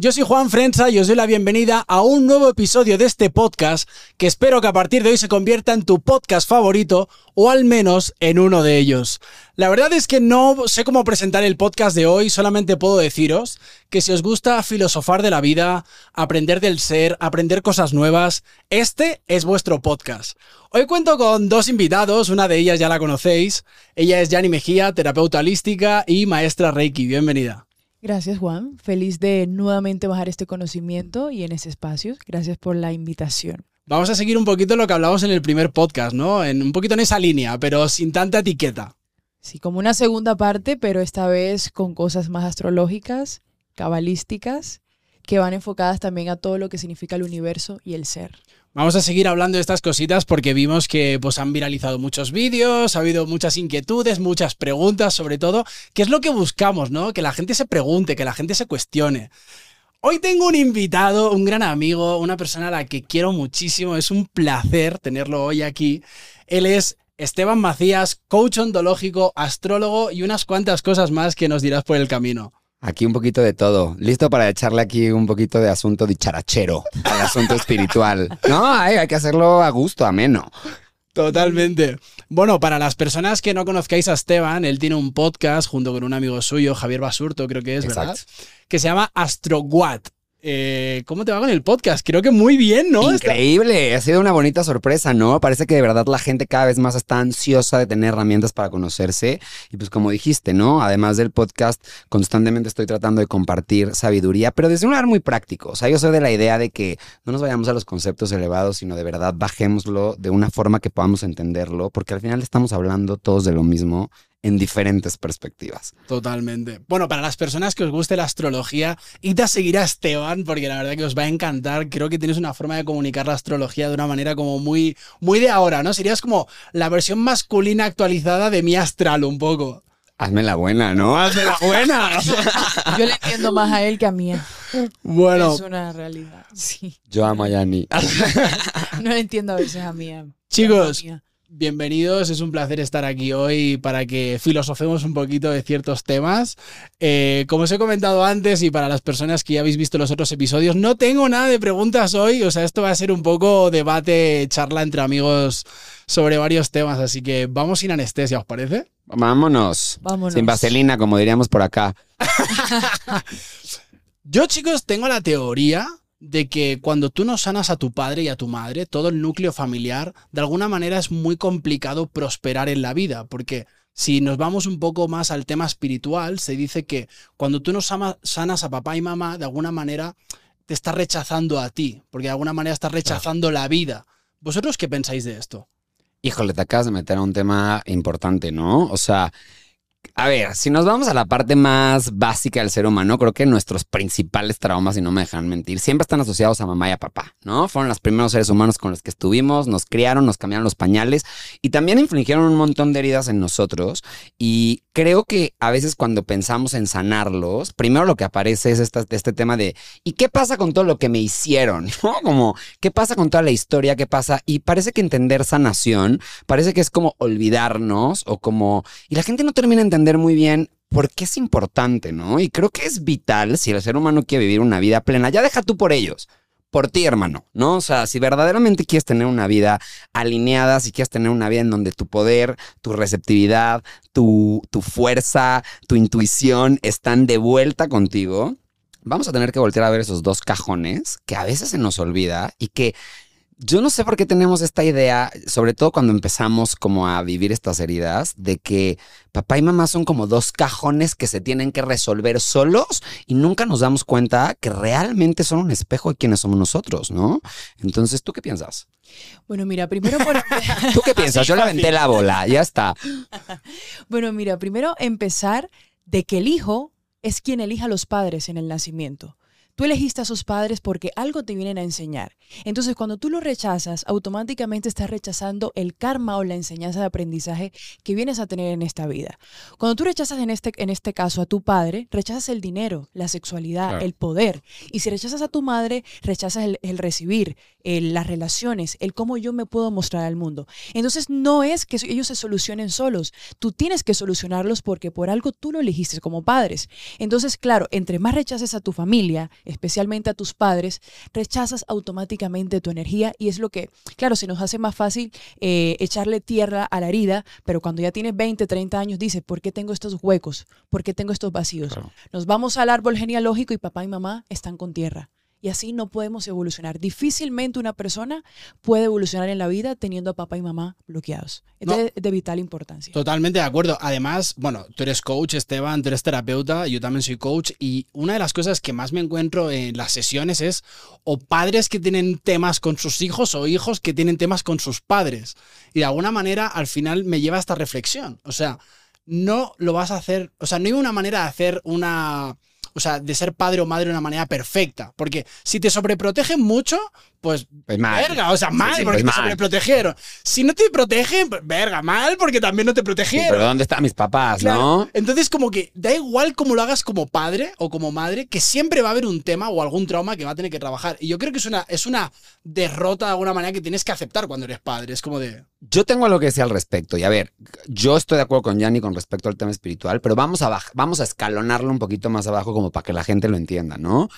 Yo soy Juan Frenza y os doy la bienvenida a un nuevo episodio de este podcast que espero que a partir de hoy se convierta en tu podcast favorito o al menos en uno de ellos. La verdad es que no sé cómo presentar el podcast de hoy, solamente puedo deciros que si os gusta filosofar de la vida, aprender del ser, aprender cosas nuevas, este es vuestro podcast. Hoy cuento con dos invitados, una de ellas ya la conocéis, ella es Yani Mejía, terapeuta holística y maestra Reiki, bienvenida. Gracias Juan, feliz de nuevamente bajar este conocimiento y en ese espacio. Gracias por la invitación. Vamos a seguir un poquito lo que hablamos en el primer podcast, ¿no? En, un poquito en esa línea, pero sin tanta etiqueta. Sí, como una segunda parte, pero esta vez con cosas más astrológicas, cabalísticas, que van enfocadas también a todo lo que significa el universo y el ser. Vamos a seguir hablando de estas cositas porque vimos que pues, han viralizado muchos vídeos, ha habido muchas inquietudes, muchas preguntas sobre todo. ¿Qué es lo que buscamos, no? Que la gente se pregunte, que la gente se cuestione. Hoy tengo un invitado, un gran amigo, una persona a la que quiero muchísimo. Es un placer tenerlo hoy aquí. Él es Esteban Macías, coach ontológico, astrólogo y unas cuantas cosas más que nos dirás por el camino. Aquí un poquito de todo. Listo para echarle aquí un poquito de asunto dicharachero al asunto espiritual. No, hay, que hacerlo a gusto, ameno. Totalmente. Bueno, para las personas que no conozcáis a Esteban, él tiene un podcast junto con un amigo suyo, Javier Basurto, creo que es, ¿verdad? Que se llama AstroWatt. Eh, ¿Cómo te va con el podcast? Creo que muy bien, ¿no? Increíble, ha sido una bonita sorpresa, ¿no? Parece que de verdad la gente cada vez más está ansiosa de tener herramientas para conocerse. Y pues como dijiste, ¿no? Además del podcast, constantemente estoy tratando de compartir sabiduría, pero desde un lugar muy práctico. O sea, yo soy de la idea de que no nos vayamos a los conceptos elevados, sino de verdad bajémoslo de una forma que podamos entenderlo, porque al final estamos hablando todos de lo mismo en diferentes perspectivas. Totalmente. Bueno, para las personas que os guste la astrología, id a seguir a Esteban, porque la verdad que os va a encantar. Creo que tienes una forma de comunicar la astrología de una manera como muy, muy de ahora, ¿no? Serías como la versión masculina actualizada de mi astral, un poco. Hazme la buena, ¿no? Hazme la buena. Yo le entiendo más a él que a mí. Bueno. Es una realidad, sí. Yo amo a Yanni. no le entiendo a veces a mí. Chicos, Bienvenidos, es un placer estar aquí hoy para que filosofemos un poquito de ciertos temas. Eh, como os he comentado antes y para las personas que ya habéis visto los otros episodios, no tengo nada de preguntas hoy, o sea, esto va a ser un poco debate, charla entre amigos sobre varios temas, así que vamos sin anestesia, ¿os parece? Vámonos. Vámonos. Sin vaselina, como diríamos por acá. Yo, chicos, tengo la teoría de que cuando tú no sanas a tu padre y a tu madre, todo el núcleo familiar, de alguna manera es muy complicado prosperar en la vida, porque si nos vamos un poco más al tema espiritual, se dice que cuando tú no sanas a papá y mamá, de alguna manera te estás rechazando a ti, porque de alguna manera estás rechazando la vida. ¿Vosotros qué pensáis de esto? Híjole, te acabas de meter a un tema importante, ¿no? O sea, a ver, si nos vamos a la parte más básica del ser humano, creo que nuestros principales traumas, y no me dejan mentir, siempre están asociados a mamá y a papá, ¿no? Fueron los primeros seres humanos con los que estuvimos, nos criaron, nos cambiaron los pañales y también infligieron un montón de heridas en nosotros. Y creo que a veces cuando pensamos en sanarlos, primero lo que aparece es este tema de, ¿y qué pasa con todo lo que me hicieron? ¿No? Como, ¿qué pasa con toda la historia? ¿Qué pasa? Y parece que entender sanación, parece que es como olvidarnos o como... Y la gente no termina entender muy bien por qué es importante, ¿no? Y creo que es vital si el ser humano quiere vivir una vida plena. Ya deja tú por ellos, por ti, hermano, ¿no? O sea, si verdaderamente quieres tener una vida alineada, si quieres tener una vida en donde tu poder, tu receptividad, tu, tu fuerza, tu intuición están de vuelta contigo, vamos a tener que voltear a ver esos dos cajones que a veces se nos olvida y que yo no sé por qué tenemos esta idea, sobre todo cuando empezamos como a vivir estas heridas, de que papá y mamá son como dos cajones que se tienen que resolver solos y nunca nos damos cuenta que realmente son un espejo de quienes somos nosotros, ¿no? Entonces, ¿tú qué piensas? Bueno, mira, primero ¿Tú qué piensas? Yo le aventé la bola, ya está. bueno, mira, primero empezar de que el hijo es quien elija a los padres en el nacimiento. Tú elegiste a sus padres porque algo te vienen a enseñar. Entonces, cuando tú lo rechazas, automáticamente estás rechazando el karma o la enseñanza de aprendizaje que vienes a tener en esta vida. Cuando tú rechazas en este, en este caso a tu padre, rechazas el dinero, la sexualidad, el poder. Y si rechazas a tu madre, rechazas el, recibir, eh, las relaciones, el cómo yo me puedo mostrar al mundo. Entonces no es que ellos se solucionen solos, tú tienes que solucionarlos porque por algo tú lo elegiste como padres. Entonces, claro, entre más rechaces a tu familia, especialmente a tus padres, rechazas automáticamente tu energía y es lo que, claro, se nos hace más fácil eh, echarle tierra a la herida, pero cuando ya tienes 20, 30 años, dices, ¿por qué tengo estos huecos? ¿Por qué tengo estos vacíos? Nos vamos al árbol genealógico y papá y mamá están con tierra. Y así no podemos evolucionar. Difícilmente una persona puede evolucionar en la vida teniendo a papá y mamá bloqueados. Es de, de, vital importancia. Totalmente de acuerdo. Además, bueno, tú eres coach, Esteban, tú eres terapeuta, yo también soy coach. Y una de las cosas que más me encuentro en las sesiones es o padres que tienen temas con sus hijos o hijos que tienen temas con sus padres. Y de alguna manera al final me lleva a esta reflexión. O sea, no lo vas a hacer, o sea, no hay una manera de hacer una o sea, de ser padre o madre de una manera perfecta. Porque si te sobreprotegen mucho, pues, pues mal. verga, o sea, mal sí, sí, porque pues te mal. sobreprotegieron. Si no te protegen, pues, verga, mal porque también no te protegieron. Sí, pero ¿dónde están mis papás, claro. no? Entonces, como que da igual cómo lo hagas como padre o como madre, que siempre va a haber un tema o algún trauma que va a tener que trabajar. Y yo creo que es una, es una derrota de alguna manera que tienes que aceptar cuando eres padre. Es como de. Yo tengo algo que decir al respecto. Y a ver, yo estoy de acuerdo con Yanni con respecto al tema espiritual, pero vamos a, vamos a escalonarlo un poquito más abajo como para que la gente lo entienda, ¿no?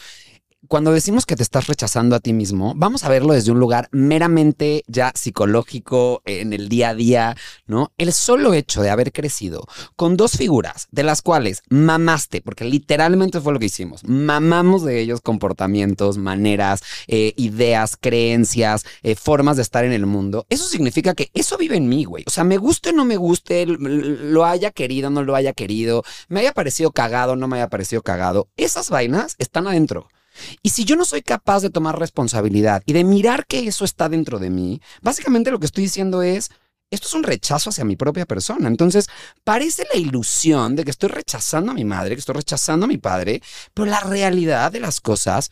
Cuando decimos que te estás rechazando a ti mismo, vamos a verlo desde un lugar meramente ya psicológico, en el día a día, ¿no? El solo hecho de haber crecido con dos figuras, de las cuales mamaste, porque literalmente fue lo que hicimos, mamamos de ellos comportamientos, maneras, eh, ideas, creencias, eh, formas de estar en el mundo, eso significa que eso vive en mí, güey. O sea, me guste o no me guste, lo haya querido o no lo haya querido, me haya parecido cagado o no me haya parecido cagado, esas vainas están adentro. Y si yo no soy capaz de tomar responsabilidad y de mirar que eso está dentro de mí, básicamente lo que estoy diciendo es, esto es un rechazo hacia mi propia persona. Entonces, parece la ilusión de que estoy rechazando a mi madre, que estoy rechazando a mi padre, pero la realidad de las cosas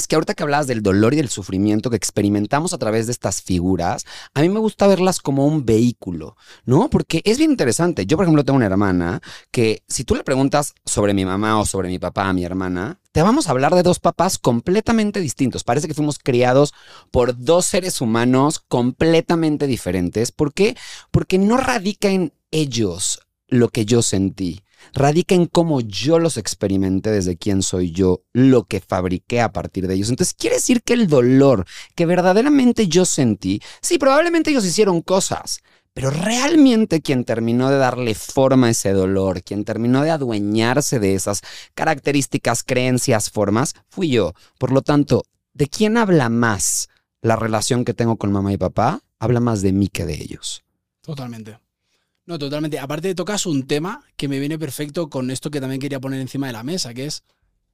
es que ahorita que hablabas del dolor y del sufrimiento que experimentamos a través de estas figuras, a mí me gusta verlas como un vehículo, ¿no? Porque es bien interesante. Yo, por ejemplo, tengo una hermana que si tú le preguntas sobre mi mamá o sobre mi papá a mi hermana, te vamos a hablar de dos papás completamente distintos. Parece que fuimos criados por dos seres humanos completamente diferentes. ¿Por qué? Porque no radica en ellos lo que yo sentí radica en cómo yo los experimenté desde quién soy yo, lo que fabriqué a partir de ellos. Entonces, quiere decir que el dolor que verdaderamente yo sentí, sí, probablemente ellos hicieron cosas, pero realmente quien terminó de darle forma a ese dolor, quien terminó de adueñarse de esas características, creencias, formas, fui yo. Por lo tanto, ¿de quién habla más la relación que tengo con mamá y papá? Habla más de mí que de ellos. Totalmente. No, totalmente. Aparte tocas un tema que me viene perfecto con esto que también quería poner encima de la mesa, que es,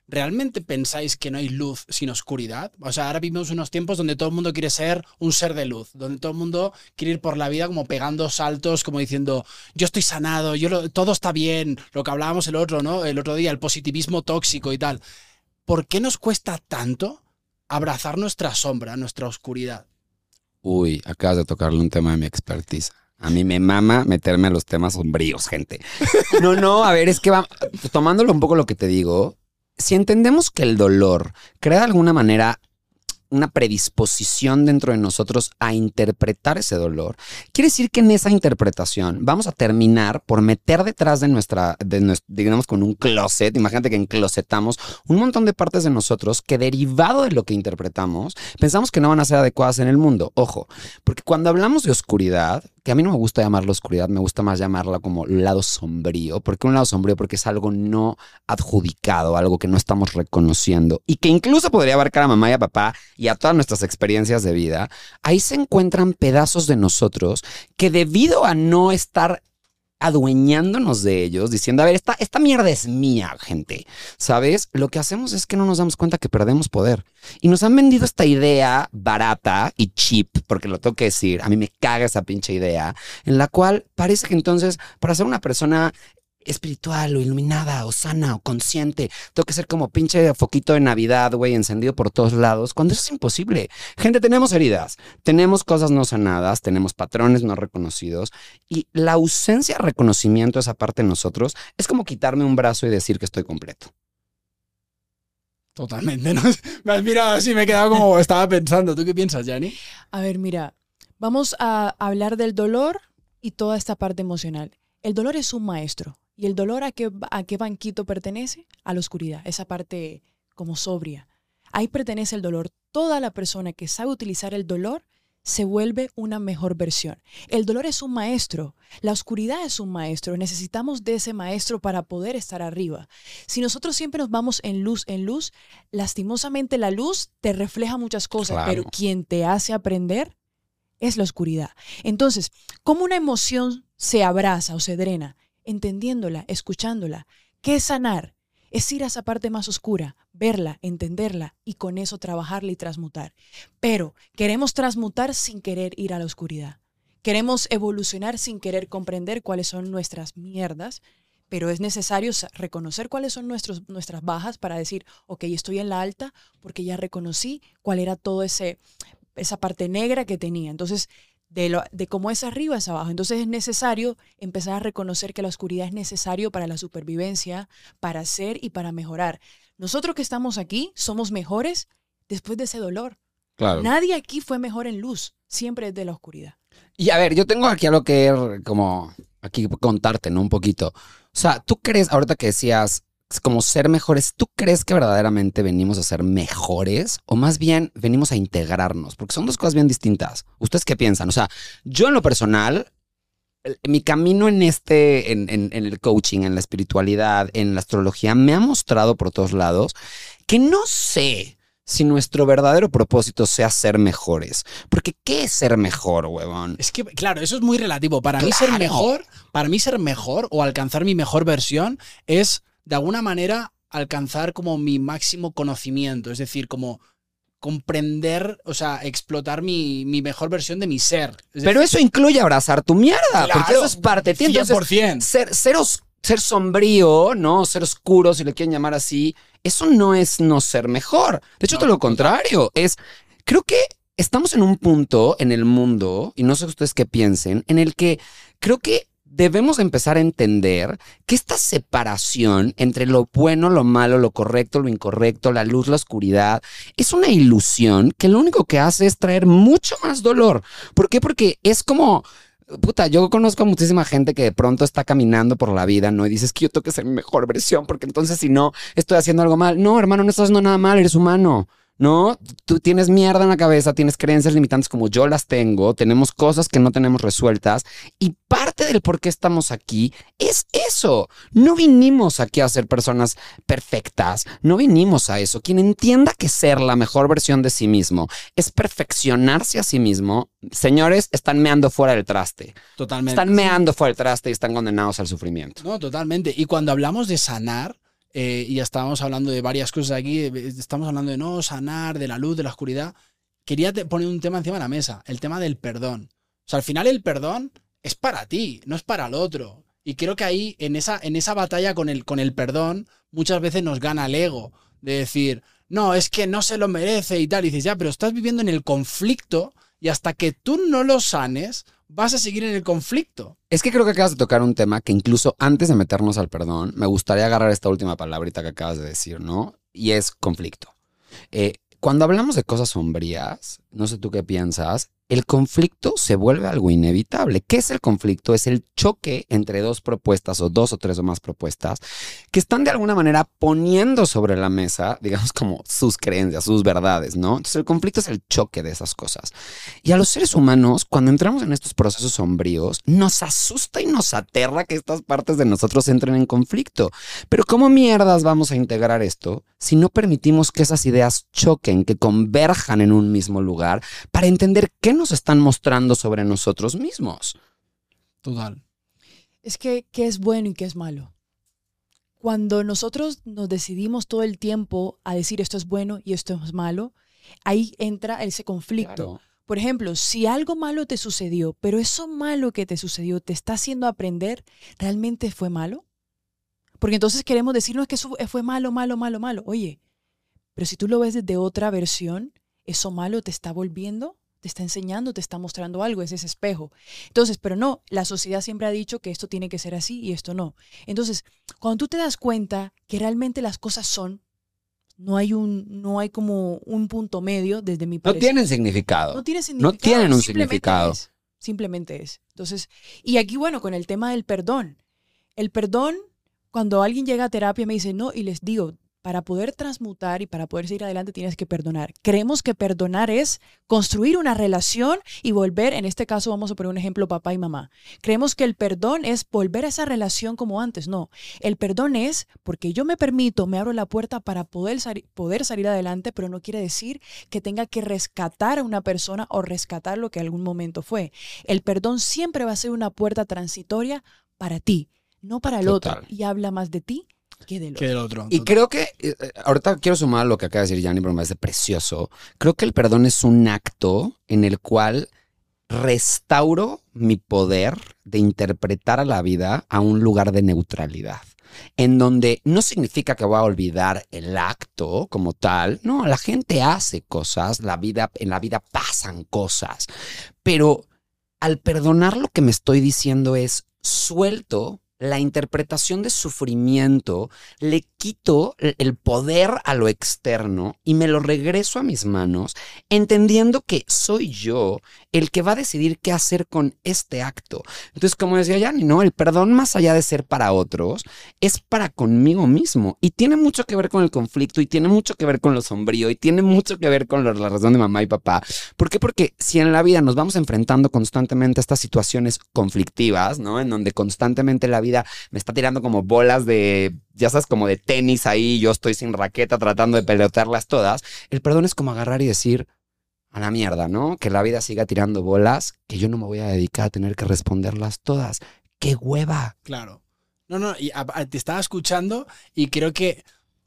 ¿realmente pensáis que no hay luz sin oscuridad? O sea, ahora vivimos unos tiempos donde todo el mundo quiere ser un ser de luz, donde todo el mundo quiere ir por la vida como pegando saltos, como diciendo, yo estoy sanado, yo todo está bien, lo que hablábamos el otro, ¿no? El otro día, el positivismo tóxico y tal. ¿Por qué nos cuesta tanto abrazar nuestra sombra, nuestra oscuridad? Uy, acabas de tocarle un tema de mi expertise. A mí me mama meterme a los temas sombríos, gente. No, no, a ver, es que va, tomándolo un poco lo que te digo, si entendemos que el dolor crea de alguna manera una predisposición dentro de nosotros a interpretar ese dolor, quiere decir que en esa interpretación vamos a terminar por meter detrás de nuestra, de digamos, con un closet, imagínate que enclosetamos un montón de partes de nosotros que derivado de lo que interpretamos, pensamos que no van a ser adecuadas en el mundo. Ojo, porque cuando hablamos de oscuridad, que a mí no me gusta llamarla oscuridad, me gusta más llamarla como lado sombrío. ¿Por qué un lado sombrío? Porque es algo no adjudicado, algo que no estamos reconociendo y que incluso podría abarcar a mamá y a papá y a todas nuestras experiencias de vida. Ahí se encuentran pedazos de nosotros que debido a no estar adueñándonos de ellos, diciendo, a ver, esta, esta mierda es mía, gente. ¿Sabes? Lo que hacemos es que no nos damos cuenta que perdemos poder. Y nos han vendido esta idea barata y cheap, porque lo tengo que decir, a mí me caga esa pinche idea, en la cual parece que entonces, para ser una persona espiritual o iluminada o sana o consciente. Tengo que ser como pinche foquito de Navidad, güey, encendido por todos lados, cuando eso es imposible. Gente, tenemos heridas, tenemos cosas no sanadas, tenemos patrones no reconocidos y la ausencia de reconocimiento de esa parte de nosotros es como quitarme un brazo y decir que estoy completo. Totalmente, ¿no? Me has mirado así, me he quedado como estaba pensando. ¿Tú qué piensas, Yanni? A ver, mira, vamos a hablar del dolor y toda esta parte emocional. El dolor es un maestro. ¿Y el dolor a qué, a qué banquito pertenece? A la oscuridad, esa parte como sobria. Ahí pertenece el dolor. Toda la persona que sabe utilizar el dolor se vuelve una mejor versión. El dolor es un maestro, la oscuridad es un maestro, necesitamos de ese maestro para poder estar arriba. Si nosotros siempre nos vamos en luz, en luz, lastimosamente la luz te refleja muchas cosas, Claro. pero quien te hace aprender es la oscuridad. Entonces, ¿cómo una emoción se abraza o se drena? Entendiéndola, escuchándola. ¿Qué es sanar? Es ir a esa parte más oscura, verla, entenderla y con eso trabajarla y transmutar. Pero queremos transmutar sin querer ir a la oscuridad. Queremos evolucionar sin querer comprender cuáles son nuestras mierdas, pero es necesario sa- reconocer cuáles son nuestros, nuestras bajas para decir, ok, estoy en la alta porque ya reconocí cuál era todo ese esa parte negra que tenía. Entonces, de, lo, de cómo es arriba es abajo. Entonces es necesario empezar a reconocer que la oscuridad es necesario para la supervivencia, para ser y para mejorar. Nosotros que estamos aquí somos mejores después de ese dolor. Claro. Nadie aquí fue mejor en luz, siempre es de la oscuridad. Y a ver, yo tengo aquí algo que como aquí contarte, ¿no? Un poquito. O sea, ¿tú crees, ahorita que decías como ser mejores, ¿tú crees que verdaderamente venimos a ser mejores o más bien venimos a integrarnos? Porque son dos cosas bien distintas. ¿Ustedes qué piensan? O sea, yo en lo personal, el- mi camino en este, en, en- en el coaching, en la espiritualidad, en la astrología, me ha mostrado por todos lados que no sé si nuestro verdadero propósito sea ser mejores. Porque ¿qué es ser mejor, huevón? Es que, claro, eso es muy relativo. Para mí ser mejor, para mí ser mejor o alcanzar mi mejor versión es, de alguna manera, alcanzar como mi máximo conocimiento. Es decir, como comprender, o sea, explotar mi, mi mejor versión de mi ser. Es Pero eso incluye abrazar tu mierda, porque Claro, eso es parte de ti. Entonces, 100%. ser, ser, os- ser sombrío, ¿no? Ser oscuro, si le quieren llamar así, eso no es no ser mejor. De hecho, No, todo lo contrario. Es, creo que estamos en un punto en el mundo, y no sé ustedes qué piensen, en el que creo que debemos empezar a entender que esta separación entre lo bueno, lo malo, lo correcto, lo incorrecto, la luz, la oscuridad, es una ilusión que lo único que hace es traer mucho más dolor. ¿Por qué? Porque es como... Puta, yo conozco a muchísima gente que de pronto está caminando por la vida, ¿no? Y dices que yo tengo que ser mi mejor versión, porque entonces si no, estoy haciendo algo mal. No, hermano, no estás haciendo nada mal, eres humano. ¿No? Tú tienes mierda en la cabeza, tienes creencias limitantes como yo las tengo, tenemos cosas que no tenemos resueltas y parte del por qué estamos aquí es eso. No vinimos aquí a ser personas perfectas, no vinimos a eso. Quien entienda que ser la mejor versión de sí mismo es perfeccionarse a sí mismo, señores, están meando fuera del traste. Totalmente. Están meando fuera del traste y están condenados al sufrimiento. No, totalmente. Y cuando hablamos de sanar, eh, y ya estábamos hablando de varias cosas aquí, eh, estamos hablando de no sanar, de la luz, de la oscuridad, quería poner un tema encima de la mesa, el tema del perdón. O sea, al final el perdón es para ti, no es para el otro. Y creo que ahí, en esa, en esa batalla con el, con el perdón, muchas veces nos gana el ego de decir, no, es que no se lo merece y tal. Y dices, ya, pero estás viviendo en el conflicto y hasta que tú no lo sanes, vas a seguir en el conflicto. Es que creo que acabas de tocar un tema que incluso antes de meternos al perdón, me gustaría agarrar esta última palabrita que acabas de decir, ¿no? Y es conflicto. Eh, cuando hablamos de cosas sombrías, no sé tú qué piensas, el conflicto se vuelve algo inevitable. ¿Qué es el conflicto? Es el choque entre dos propuestas o dos o tres o más propuestas que están de alguna manera poniendo sobre la mesa, digamos, como sus creencias, sus verdades, ¿no? Entonces el conflicto es el choque de esas cosas. Y a los seres humanos, cuando entramos en estos procesos sombríos, nos asusta y nos aterra que estas partes de nosotros entren en conflicto. Pero ¿cómo mierdas vamos a integrar esto si no permitimos que esas ideas choquen, que converjan en un mismo lugar para entender qué nos están mostrando sobre nosotros mismos? Total. Es que, ¿qué es bueno y qué es malo? Cuando nosotros nos decidimos todo el tiempo a decir esto es bueno y esto es malo, ahí entra ese conflicto. Claro. Por ejemplo, si algo malo te sucedió, pero eso malo que te sucedió te está haciendo aprender, ¿realmente fue malo? Porque entonces queremos decir, no, es que eso fue malo, malo, malo, malo. Oye, pero si tú lo ves desde otra versión, eso malo te está volviendo, te está enseñando, te está mostrando algo, es ese espejo. Entonces, pero no, la sociedad siempre ha dicho que esto tiene que ser así y esto no. Entonces, cuando tú te das cuenta que realmente las cosas son, No hay un, no hay como un punto medio desde mi No parecer. tienen significado. No tiene significado. tienen un simplemente significado. es, simplemente es. Entonces, y aquí, bueno, con el tema del perdón. El perdón, cuando alguien llega a terapia me dice, no, y les digo, para poder transmutar y para poder seguir adelante tienes que perdonar. Creemos que perdonar es construir una relación y volver, en este caso vamos a poner un ejemplo, papá y mamá. Creemos que el perdón es volver a esa relación como antes. No, el perdón es porque yo me permito, me abro la puerta para poder, poder salir adelante, pero no quiere decir que tenga que rescatar a una persona o rescatar lo que algún momento fue. El perdón siempre va a ser una puerta transitoria para ti, no para el Total. otro. Y habla más de ti que del otro. Que del otro. Y creo que, eh, eh, ahorita quiero sumar lo que acaba de decir Yanni, pero me parece precioso. Creo que el perdón es un acto en el cual restauro mi poder de interpretar a la vida a un lugar de neutralidad. En donde no significa que voy a olvidar el acto como tal. No, la gente hace cosas, la vida, en la vida pasan cosas. Pero al perdonar lo que me estoy diciendo es suelto la interpretación de sufrimiento, le quito el el poder a lo externo y me lo regreso a mis manos, entendiendo que soy yo el que va a decidir qué hacer con este acto. Entonces, como decía Yanni, ¿no? El perdón, más allá de ser para otros, es para conmigo mismo. Y tiene mucho que ver con el conflicto, y tiene mucho que ver con lo sombrío, y tiene mucho que ver con la relación de mamá y papá. ¿Por qué? Porque si en la vida nos vamos enfrentando constantemente a estas situaciones conflictivas, ¿no? En donde constantemente la vida me está tirando como bolas de, ya sabes, como de tenis ahí, yo estoy sin raqueta tratando de pelotearlas todas. El perdón es como agarrar y decir, a la mierda, ¿no? Que la vida siga tirando bolas, que yo no me voy a dedicar a tener que responderlas todas. ¡Qué hueva! Claro. No, no, y te estaba escuchando y creo que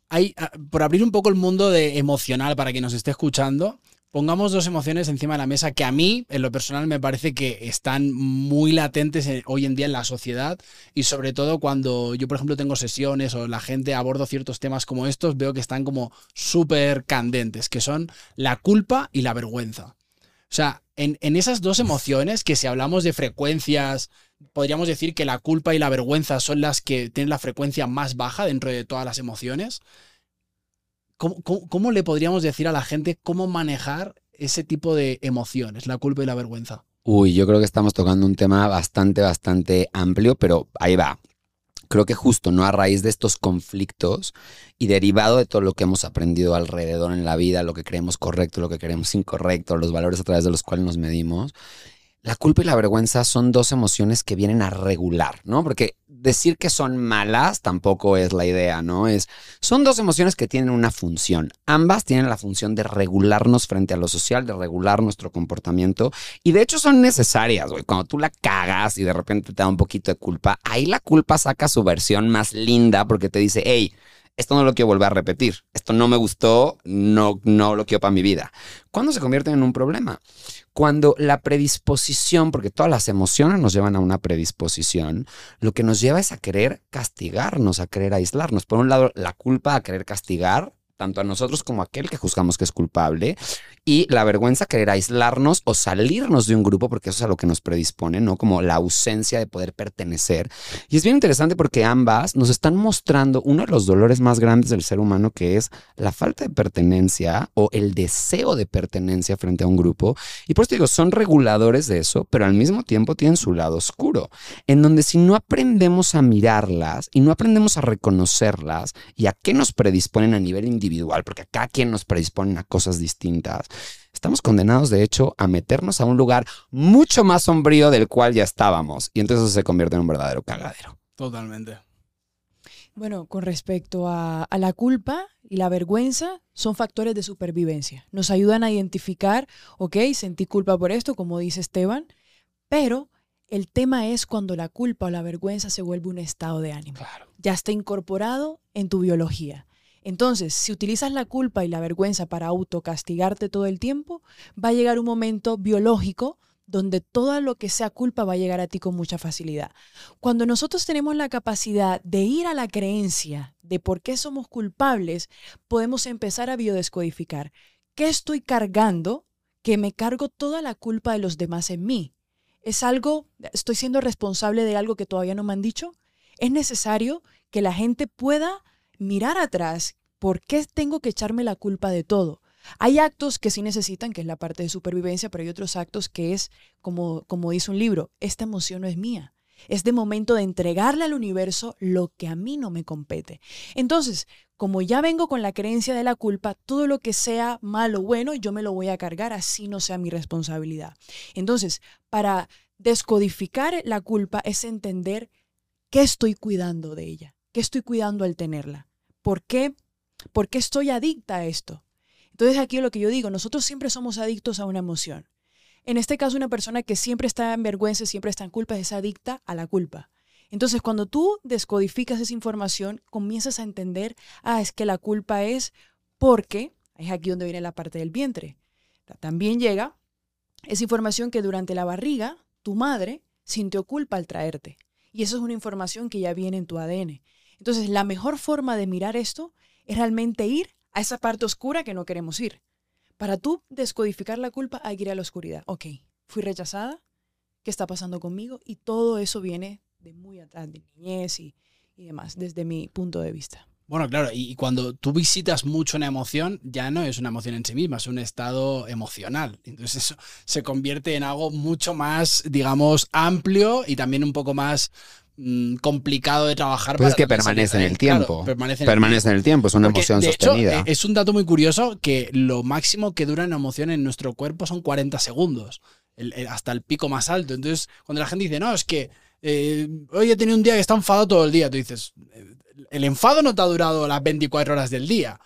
hay, por abrir un poco el mundo de emocional para quien nos esté escuchando, pongamos dos emociones encima de la mesa que a mí, en lo personal, me parece que están muy latentes en- hoy en día en la sociedad y sobre todo cuando yo, por ejemplo, tengo sesiones o la gente abordo ciertos temas como estos, veo que están como súper candentes, que son la culpa y la vergüenza. O sea, en, en esas dos emociones, que si hablamos de frecuencias, podríamos decir que la culpa y la vergüenza son las que tienen la frecuencia más baja dentro de todas las emociones. ¿Cómo, le podríamos decir a la gente cómo manejar ese tipo de emociones, la culpa y la vergüenza? Uy, yo creo que estamos tocando un tema bastante, bastante amplio, pero ahí va. Creo que justo, ¿no? A raíz de estos conflictos y derivado de todo lo que hemos aprendido alrededor en la vida, lo que creemos correcto, lo que creemos incorrecto, los valores a través de los cuales nos medimos, la culpa y la vergüenza son dos emociones que vienen a regular, ¿no? Porque decir que son malas tampoco es la idea, ¿no? Es, son dos emociones que tienen una función. Ambas tienen la función de regularnos frente a lo social, de regular nuestro comportamiento y de hecho son necesarias, güey. Cuando tú la cagas y de repente te da un poquito de culpa, ahí la culpa saca su versión más linda porque te dice, hey, esto no lo quiero volver a repetir, esto no me gustó, no, no lo quiero para mi vida. ¿Cuándo se convierte en un problema? Cuando la predisposición, porque todas las emociones nos llevan a una predisposición, lo que nos lleva es a querer castigarnos, a querer aislarnos. Por un lado, la culpa a querer castigar tanto a nosotros como a aquel que juzgamos que es culpable, y la vergüenza querer aislarnos o salirnos de un grupo, porque eso es a lo que nos predispone, ¿no? Como la ausencia de poder pertenecer. Y es bien interesante porque ambas nos están mostrando uno de los dolores más grandes del ser humano, que es la falta de pertenencia o el deseo de pertenencia frente a un grupo. Y por eso digo, son reguladores de eso, pero al mismo tiempo tienen su lado oscuro, en donde si no aprendemos a mirarlas y no aprendemos a reconocerlas y a qué nos predisponen a nivel individual, porque cada quien nos predisponen a cosas distintas, estamos condenados de hecho a meternos a un lugar mucho más sombrío del cual ya estábamos. Y entonces eso se convierte en un verdadero cagadero. Totalmente. Bueno, con respecto a, a la culpa y la vergüenza, son factores de supervivencia. Nos ayudan a identificar, ok, sentí culpa por esto, como dice Esteban, pero el tema es cuando la culpa o la vergüenza se vuelve un estado de ánimo. Claro. Ya está incorporado en tu biología. Entonces, si utilizas la culpa y la vergüenza para autocastigarte todo el tiempo, va a llegar un momento biológico donde todo lo que sea culpa va a llegar a ti con mucha facilidad. Cuando nosotros tenemos la capacidad de ir a la creencia de por qué somos culpables, podemos empezar a biodescodificar. ¿Qué estoy cargando que me cargo toda la culpa de los demás en mí? ¿Es algo, estoy siendo responsable de algo que todavía no me han dicho? Es necesario que la gente pueda mirar atrás, ¿Por qué tengo que echarme la culpa de todo? Hay actos que sí necesitan, que es la parte de supervivencia, pero hay otros actos que es, como, como dice un libro, esta emoción no es mía. Es de momento de entregarle al universo lo que a mí no me compete. Entonces, como ya vengo con la creencia de la culpa, todo lo que sea malo o bueno, yo me lo voy a cargar, así no sea mi responsabilidad. Entonces, para descodificar la culpa es entender qué estoy cuidando de ella, qué estoy cuidando al tenerla, por qué, por qué estoy adicta a esto. Entonces aquí lo que yo digo, nosotros siempre somos adictos a una emoción. En este caso, una persona que siempre está en vergüenza, siempre está en culpa, es adicta a la culpa. Entonces, cuando tú descodificas esa información, comienzas a entender, ah, es que la culpa es porque, es aquí donde viene la parte del vientre. También llega esa información que durante la barriga, tu madre sintió culpa al traerte. Y eso es una información que ya viene en tu ADN. Entonces, la mejor forma de mirar esto es realmente ir a esa parte oscura que no queremos ir. Para tú descodificar la culpa hay que ir a la oscuridad. Ok, fui rechazada, ¿qué está pasando conmigo? Y todo eso viene de muy atrás, de niñez y, y demás, desde mi punto de vista. Bueno, claro, y cuando tú visitas mucho una emoción, ya no es una emoción en sí misma, es un estado emocional. Entonces eso se convierte en algo mucho más, digamos, amplio y también un poco más mm, complicado de trabajar. Pues para es que permanece en el. Claro, tiempo. permanece en el en el tiempo, es una Porque, emoción de sostenida. eh, es un dato muy curioso que lo máximo que dura una emoción en nuestro cuerpo son 40 segundos, el- el- hasta el pico más alto. Entonces, cuando la gente dice, no, es que eh, hoy he tenido un día que está enfadado todo el día, tú dices, eh, el enfado no te ha durado las 24 horas del día.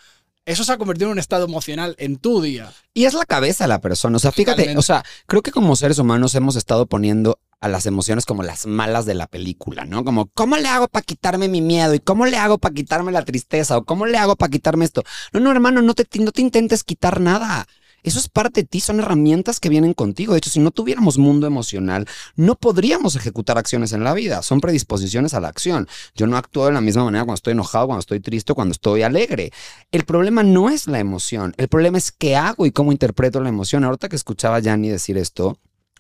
Eso se ha convertido en un estado emocional en tu día. Y es la cabeza de la persona. O sea, fíjate, Totalmente. o sea, creo que como seres humanos hemos estado poniendo a las emociones como las malas de la película, ¿no? Como, ¿cómo le hago para quitarme mi miedo? ¿Y cómo le hago para quitarme la tristeza? ¿O cómo le hago para quitarme esto? No, no, hermano, no te, no te intentes quitar nada. Eso es parte de ti, son herramientas que vienen contigo. De hecho, si no tuviéramos mundo emocional, no podríamos ejecutar acciones en la vida. Son predisposiciones a la acción. Yo no actúo de la misma manera cuando estoy enojado, cuando estoy triste, cuando estoy alegre. El problema no es la emoción, el problema es qué hago y cómo interpreto la emoción. Ahorita que escuchaba a Yanni decir esto,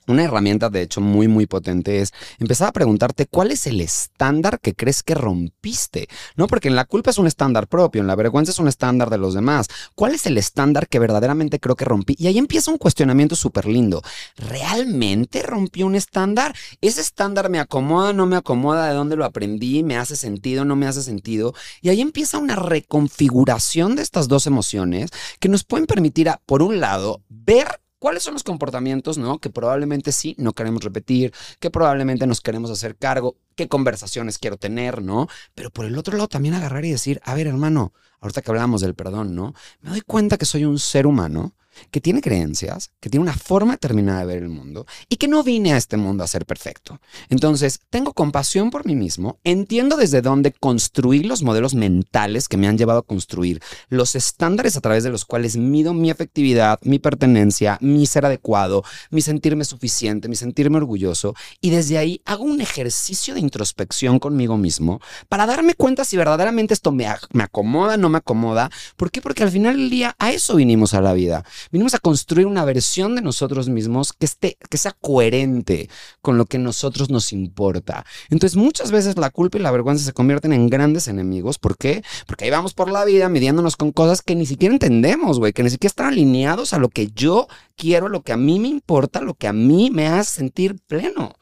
una herramienta de hecho muy muy potente es empezar a preguntarte cuál es el estándar que crees que rompiste, ¿no? Porque en la culpa es un estándar propio, en la vergüenza es un estándar de los demás. ¿Cuál es el estándar que verdaderamente creo que rompí? Y ahí empieza un cuestionamiento súper lindo. ¿Realmente rompí un estándar? ¿Ese estándar me acomoda, no me acomoda? ¿De dónde lo aprendí? ¿Me hace sentido, no me hace sentido? Y ahí empieza una reconfiguración de estas dos emociones que nos pueden permitir, a, por un lado, ver cuáles son los comportamientos, ¿no? Que probablemente sí no queremos repetir, que probablemente nos queremos hacer cargo, qué conversaciones quiero tener, ¿no? Pero por el otro lado también agarrar y decir, a ver, hermano, ahorita que hablamos del perdón, ¿no? Me doy cuenta que soy un ser humano que tiene creencias, que tiene una forma determinada de ver el mundo y que no vine a este mundo a ser perfecto. Entonces, tengo compasión por mí mismo, entiendo desde dónde construir los modelos mentales que me han llevado a construir los estándares a través de los cuales mido mi efectividad, mi pertenencia, mi ser adecuado, mi sentirme suficiente, mi sentirme orgulloso y desde ahí hago un ejercicio de introspección conmigo mismo para darme cuenta si verdaderamente esto me, me acomoda, no me acomoda. ¿Por qué? Porque al final del día a eso vinimos a la vida. Vinimos a construir una versión de nosotros mismos que, esté, que sea coherente con lo que a nosotros nos importa. Entonces muchas veces la culpa y la vergüenza se convierten en grandes enemigos. ¿Por qué? Porque ahí vamos por la vida midiéndonos con cosas que ni siquiera entendemos, güey, que ni siquiera están alineados a lo que yo quiero, lo que a mí me importa, lo que a mí me hace sentir pleno.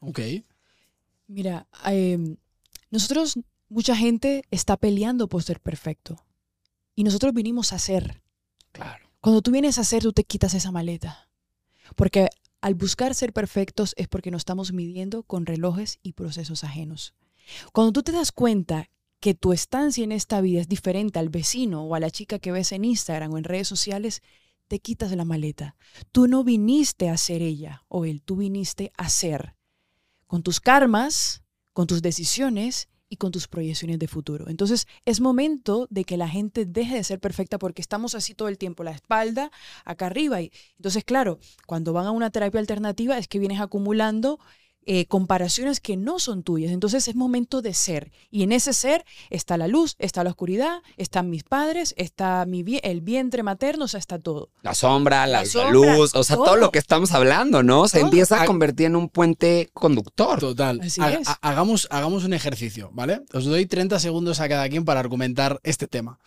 Ok. Mira, em, nosotros, mucha gente está peleando por ser perfecto. Y nosotros vinimos a ser. Cuando tú vienes a ser, tú te quitas esa maleta. Porque al buscar ser perfectos es porque nos estamos midiendo con relojes y procesos ajenos. Cuando tú te das cuenta que tu estancia en esta vida es diferente al vecino o a la chica que ves en Instagram o en redes sociales, te quitas la maleta. Tú no viniste a ser ella o él, tú viniste a ser. Con tus karmas, con tus decisiones y con tus proyecciones de futuro. Entonces es momento de que la gente deje de ser perfecta porque estamos así todo el tiempo, la espalda acá arriba. Y entonces, claro, cuando van a una terapia alternativa es que vienes acumulando eh, comparaciones que no son tuyas. Entonces es momento de ser. Y en ese ser está la luz, está la oscuridad, están mis padres, está mi vie- el vientre materno, o sea, está todo. La sombra, la, La la sombra, luz, o sea, todo. todo. lo que estamos hablando, ¿no? Se Todo. empieza a convertir en un puente conductor. Total. Así Ha- es. ha- hagamos, hagamos un ejercicio, ¿vale? Os doy 30 segundos a cada quien para argumentar este tema.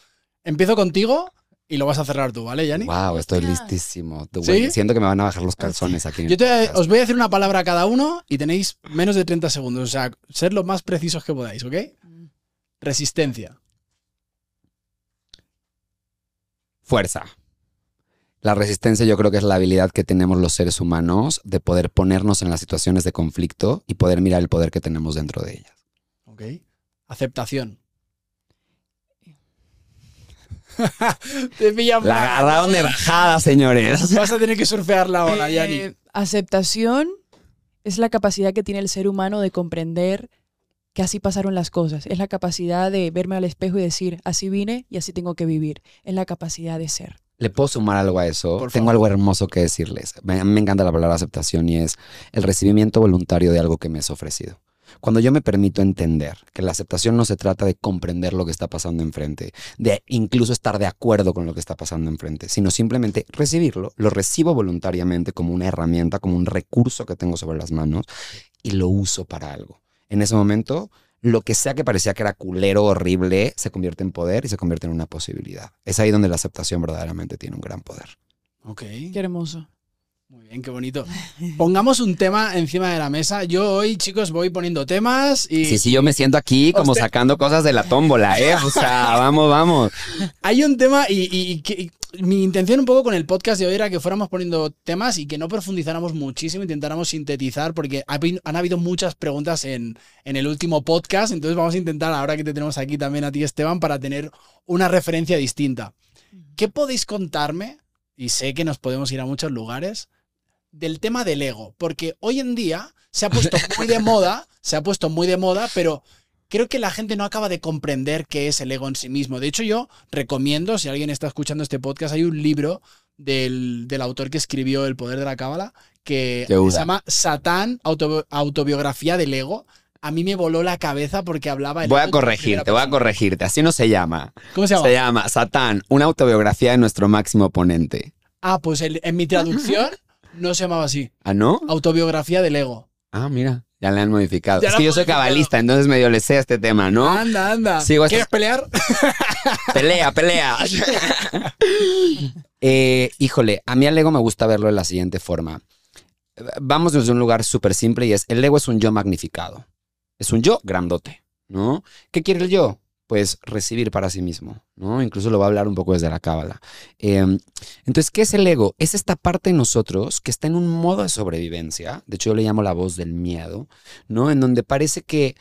Empiezo contigo y lo vas a cerrar tú, ¿vale, Yanni? Wow, estoy listísimo. Tú, ¿Sí? Siento que me van a bajar los calzones aquí. Yo te- os voy a decir una palabra a cada uno y tenéis menos de 30 segundos. O sea, ser lo más precisos que podáis, ¿ok? Resistencia. Fuerza. La resistencia yo creo que es la habilidad que tenemos los seres humanos de poder ponernos en las situaciones de conflicto y poder mirar el poder que tenemos dentro de ellas. ¿Ok? Aceptación. Te pillan La mal. agarraron de bajada, señores. Vas a tener que surfear la ola, Yanni. Eh, aceptación es la capacidad que tiene el ser humano de comprender que así pasaron las cosas. Es la capacidad de verme al espejo y decir, así vine y así tengo que vivir. Es la capacidad de ser. ¿Le puedo sumar algo a eso? Por Tengo favor. algo hermoso que decirles. Me, me encanta la palabra aceptación y es el recibimiento voluntario de algo que me es ofrecido. Cuando yo me permito entender que la aceptación no se trata de comprender lo que está pasando enfrente, de incluso estar de acuerdo con lo que está pasando enfrente, sino simplemente recibirlo, lo recibo voluntariamente como una herramienta, como un recurso que tengo sobre las manos y lo uso para algo. En ese momento, lo que sea que parecía que era culero, horrible, se convierte en poder y se convierte en una posibilidad. Es ahí donde la aceptación verdaderamente tiene un gran poder. Ok. Qué hermoso. Muy bien, qué bonito. Pongamos un tema encima de la mesa. Yo hoy, chicos, voy poniendo temas y Sí, sí, yo me siento aquí como sacando cosas de la tómbola, ¿eh? O sea, vamos, vamos. hay un tema y, y- y que- y mi intención un poco con el podcast de hoy era que fuéramos poniendo temas y que no profundizáramos muchísimo, intentáramos sintetizar porque han habido muchas preguntas en, en el último podcast, entonces vamos a intentar, ahora que te tenemos aquí también a ti, Esteban, para tener una referencia distinta. ¿Qué podéis contarme? Y sé que nos podemos ir a muchos lugares del tema del ego, porque hoy en día se ha puesto muy de moda, se ha puesto muy de moda, pero creo que la gente no acaba de comprender qué es el ego en sí mismo. De hecho, yo recomiendo, si alguien está escuchando este podcast, hay un libro del, del autor que escribió El poder de la cábala, que se llama Satán, autobi- autobiografía del ego. A mí me voló la cabeza porque hablaba... el Voy a corregirte, voy a corregirte. Así no se llama. ¿Cómo se llama? Se llama Satán, una autobiografía de nuestro máximo oponente. Ah, pues el- en mi traducción no se llamaba así. ¿Ah, no? Autobiografía del ego. Ah, mira, ya le han modificado. Ya es que yo soy cabalista, entonces medio le sé a este tema, ¿no? Anda, anda. Sigo ¿Quieres pelear? Pelea, pelea. Eh, híjole, a mí al ego me gusta verlo de la siguiente forma. Vamos desde un lugar súper simple y es, el ego es un yo magnificado. Es un yo grandote, ¿no? ¿Qué quiere el yo? Pues recibir para sí mismo, ¿no? Incluso lo va a hablar un poco desde la cábala. Eh, entonces, ¿qué es el ego? Es esta parte de nosotros que está en un modo de sobrevivencia. De hecho, yo le llamo la voz del miedo, ¿no? En donde parece que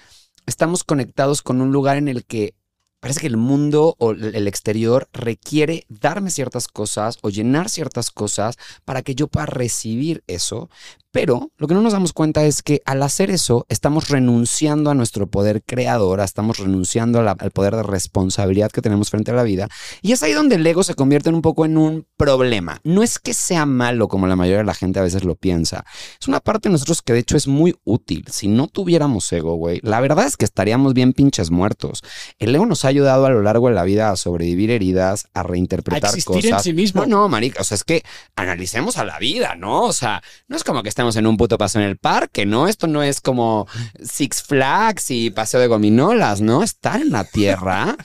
estamos conectados con un lugar en el que parece que el mundo o el exterior requiere darme ciertas cosas o llenar ciertas cosas para que yo pueda recibir eso. Pero lo que no nos damos cuenta es que al hacer eso estamos renunciando a nuestro poder creador, estamos renunciando la- al poder de responsabilidad que tenemos frente a la vida. Y es ahí donde el ego se convierte en un poco en un problema. No es que sea malo como la mayoría de la gente a veces lo piensa. Es una parte de nosotros que de hecho es muy útil. Si no tuviéramos ego, güey, la verdad es que estaríamos bien pinches muertos. El ego nos ha ayudado a lo largo de la vida a sobrevivir heridas, a reinterpretar A existir en cosas. sí mismo. No, no, marica, o sea, es que analicemos a la vida, ¿no? O sea, no es como que estemos en un puto paso en el parque, ¿no? Esto no es como Six Flags y paseo de gominolas, ¿no? Estar en la tierra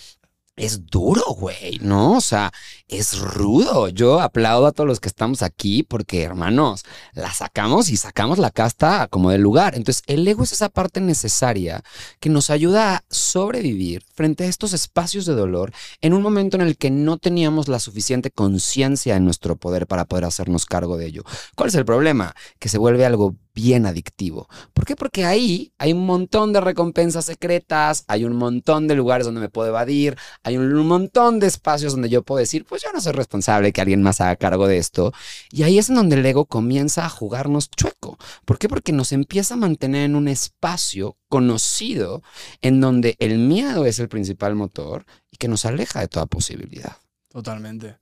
es duro, güey, ¿no? O sea, es rudo. Yo aplaudo a todos los que estamos aquí porque, hermanos, la sacamos y sacamos la casta como del lugar. Entonces, el ego es esa parte necesaria que nos ayuda a sobrevivir frente a estos espacios de dolor en un momento en el que no teníamos la suficiente conciencia en nuestro poder para poder hacernos cargo de ello. ¿Cuál es el problema? Que se vuelve algo bien adictivo. ¿Por qué? Porque ahí hay un montón de recompensas secretas, hay un montón de lugares donde me puedo evadir, hay un, montón de espacios donde yo puedo decir, pues yo no soy responsable que alguien más haga cargo de esto. Y ahí es en donde el ego comienza a jugarnos chueco. ¿Por qué? Porque nos empieza a mantener en un espacio conocido en donde el miedo es el principal motor y que nos aleja de toda posibilidad. Totalmente.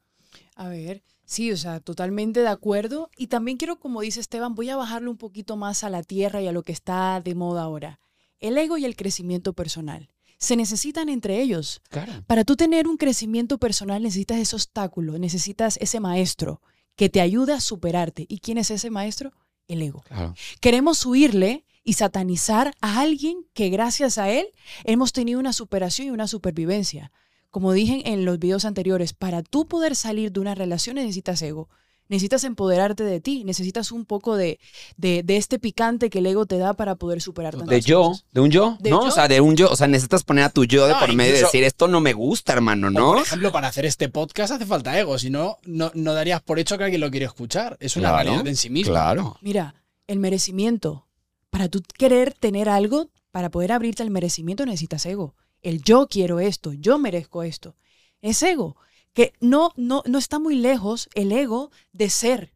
A ver, sí, o sea, totalmente de acuerdo. Y también quiero, como dice Esteban, voy a bajarle un poquito más a la tierra y a lo que está de moda ahora. El ego y el crecimiento personal. Se necesitan entre ellos. Claro. Para tú tener un crecimiento personal necesitas ese obstáculo, necesitas ese maestro que te ayude a superarte. ¿Y quién es ese maestro? El ego. Claro. Queremos huirle y satanizar a alguien que gracias a él hemos tenido una superación y una supervivencia. Como dije en los videos anteriores, para tú poder salir de una relación necesitas ego. Necesitas empoderarte de ti, necesitas un poco de, de, de este picante que el ego te da para poder superar tantas De yo, cosas. de un yo, ¿De ¿no? yo? O sea, de un yo. O sea, necesitas poner a tu yo de No, por medio y decir, esto no me gusta, hermano, O, ¿no? por ejemplo, para hacer este podcast hace falta ego, si no, no, no darías por hecho que alguien lo quiere escuchar. Es una Claro, realidad en sí misma. Claro. Mira, el merecimiento. Para tú querer tener algo, para poder abrirte al merecimiento necesitas ego. El yo quiero esto, yo merezco esto. Es ego. Que no, no, no está muy lejos el ego de ser.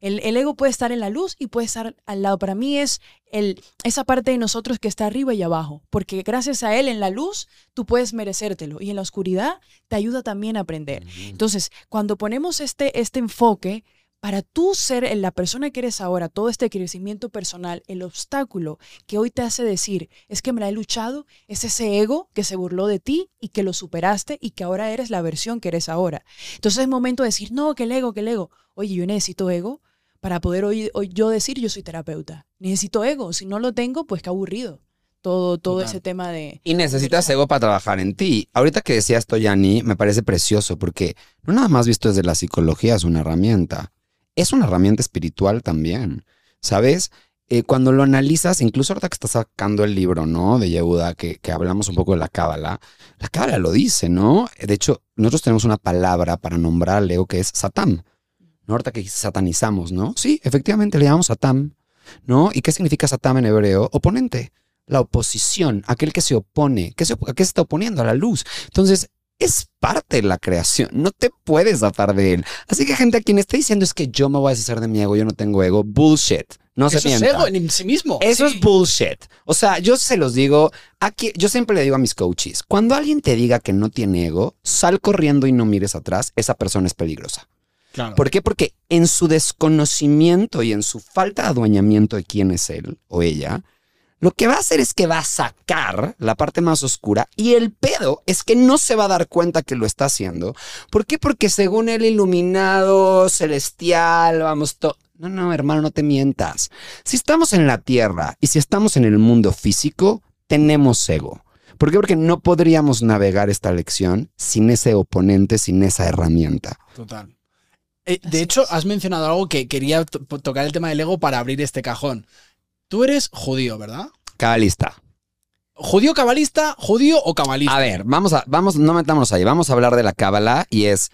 El, el ego puede estar en la luz y puede estar al lado. Para mí es el, esa parte de nosotros que está arriba y abajo. Porque gracias a él en la luz tú puedes merecértelo. Y en la oscuridad te ayuda también a aprender. Entonces, cuando ponemos este, este enfoque, para tú ser la persona que eres ahora, todo este crecimiento personal, el obstáculo que hoy te hace decir, es que me la he luchado, es ese ego que se burló de ti y que lo superaste y que ahora eres la versión que eres ahora. Entonces es momento de decir, no, que el ego, que el ego. Oye, yo necesito ego para poder hoy, hoy yo decir, yo soy terapeuta. Necesito ego. Si no lo tengo, pues qué aburrido. Todo, todo ese tema de... Y necesitas ego para trabajar en ti. Ahorita que decía esto, Yanni, me parece precioso porque no nada más visto desde la psicología es una herramienta. Es una herramienta espiritual también. ¿Sabes? Eh, cuando lo analizas, incluso ahorita que estás sacando el libro, ¿no? De Yehuda, que, hablamos un poco de la cábala, la cábala lo dice, ¿no? De hecho, nosotros tenemos una palabra para nombrar al ego que es Satán. ¿No? Ahorita que satanizamos, ¿no? Sí, efectivamente le llamamos Satán, ¿no? ¿Y qué significa Satán en hebreo? Oponente la oposición, aquel que se opone, ¿qué se, op- ¿a qué se está oponiendo? A la luz. Entonces, es parte de la creación, no te puedes zafar de él. Así que gente a quien esté diciendo es que yo me voy a deshacer de mi ego, yo no tengo ego, bullshit. No se Eso es mienta. ego en sí mismo. Eso Sí. es bullshit. O sea, yo se los digo, aquí, yo siempre le digo a mis coaches, cuando alguien te diga que no tiene ego, sal corriendo y no mires atrás, esa persona es peligrosa. Claro. ¿Por qué? Porque en su desconocimiento y en su falta de adueñamiento de quién es él o ella, lo que va a hacer es que va a sacar la parte más oscura y el pedo es que no se va a dar cuenta que lo está haciendo. ¿Por qué? Porque según el iluminado, celestial, vamos, to- no, no, hermano, no te mientas. Si estamos en la tierra y si estamos en el mundo físico, tenemos ego. ¿Por qué? Porque no podríamos navegar esta lección sin ese oponente, sin esa herramienta. Total. Eh, de hecho, has mencionado algo que quería to- tocar el tema del ego para abrir este cajón. Tú eres judío, ¿verdad? Cabalista. ¿Judío cabalista, judío o cabalista? A ver, vamos a, vamos, no metámonos ahí, vamos a hablar de la cábala y es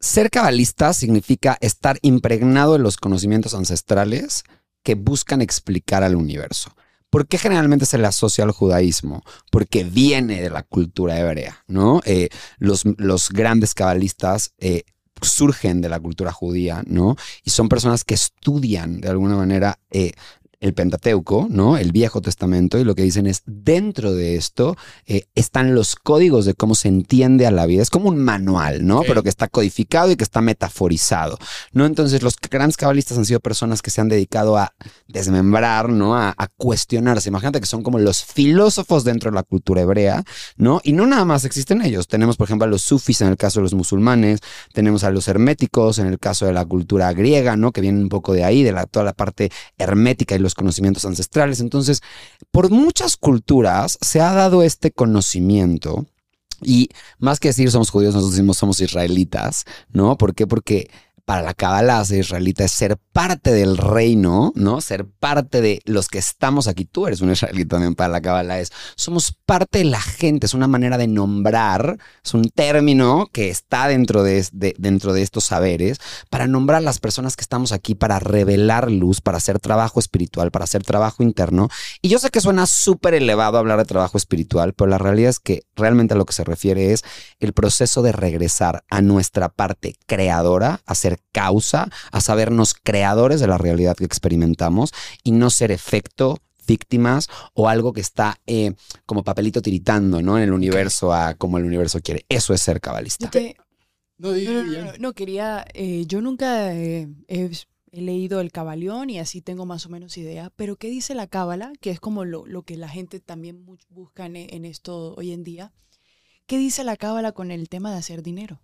ser cabalista significa estar impregnado de los conocimientos ancestrales que buscan explicar al universo. ¿Por qué generalmente se le asocia al judaísmo? Porque viene de la cultura hebrea, ¿no? Eh, los, los grandes cabalistas eh, surgen de la cultura judía, ¿no? Y son personas que estudian de alguna manera eh, el Pentateuco, ¿no? El Viejo Testamento, y lo que dicen es, dentro de esto eh, están los códigos de cómo se entiende a la vida. Es como un manual, ¿no? Pero que está codificado y que está metaforizado, ¿no? Entonces, los grandes cabalistas han sido personas que se han dedicado a desmembrar, ¿no? A, a cuestionarse. Imagínate que son como los filósofos dentro de la cultura hebrea, ¿no? Y no nada más existen ellos. Tenemos, por ejemplo, a los sufis en el caso de los musulmanes, tenemos a los herméticos en el caso de la cultura griega, ¿no? Que vienen un poco de ahí, de la, toda la parte hermética y los conocimientos ancestrales. Entonces, por muchas culturas se ha dado este conocimiento. Y más que decir somos judíos, nosotros decimos somos israelitas, ¿no? ¿Por qué? Porque para la Kabbalah israelita es ser parte del reino, ¿no? Ser parte de los que estamos aquí. Tú eres un israelita también para la Kabbalah. Es, somos parte de la gente. Es una manera de nombrar, es un término que está dentro de, de- dentro de estos saberes para nombrar a las personas que estamos aquí para revelar luz, para hacer trabajo espiritual, para hacer trabajo interno. Y yo sé que suena súper elevado hablar de trabajo espiritual, pero la realidad es que realmente a lo que se refiere es el proceso de regresar a nuestra parte creadora, a ser causa, a sabernos creadores de la realidad que experimentamos y no ser efecto víctimas o algo que está eh, como papelito tiritando, ¿no? En el universo a como el universo quiere. Eso es ser cabalista. Te, No, di- No, no, ya. no, no, no, quería, eh, yo nunca eh, he, he leído el Cabalión y así tengo más o menos idea, pero ¿qué dice la Cábala? Que es como lo, lo que la gente también busca en, en esto hoy en día. ¿Qué dice la Cábala con el tema de hacer dinero?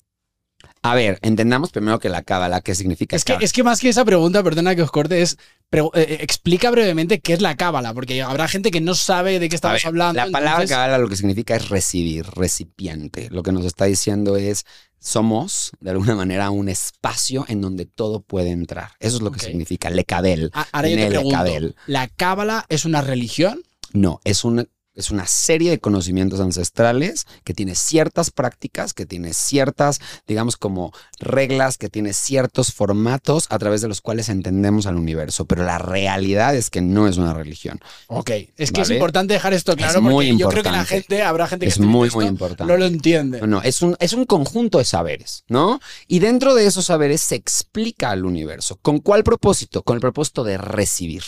A ver, entendamos primero que la cábala, ¿qué significa? Es que, cábala? es que más que esa pregunta, perdona que os corte, es pre- eh, eh, explica brevemente qué es la cábala, porque habrá gente que no sabe de qué estamos ver, hablando. La palabra entonces- cábala lo que significa es recibir, recipiente. Lo que nos está diciendo es, somos, de alguna manera, un espacio en donde todo puede entrar. Eso es lo que Ok. significa lecabel. Ah, Ahora yo te pregunto. ¿la cábala es una religión? No, es una, es una serie de conocimientos ancestrales que tiene ciertas prácticas, que tiene ciertas, digamos, como reglas, que tiene ciertos formatos a través de los cuales entendemos al universo. Pero la realidad es que no es una religión. Ok, es que es importante dejar esto claro Es muy porque yo creo que la gente, habrá gente que Es muy, muy importante. no lo entiende. No, no, es un, es un conjunto de saberes, ¿no? Y dentro de esos saberes se explica al universo. ¿Con cuál propósito? Con el propósito de recibir.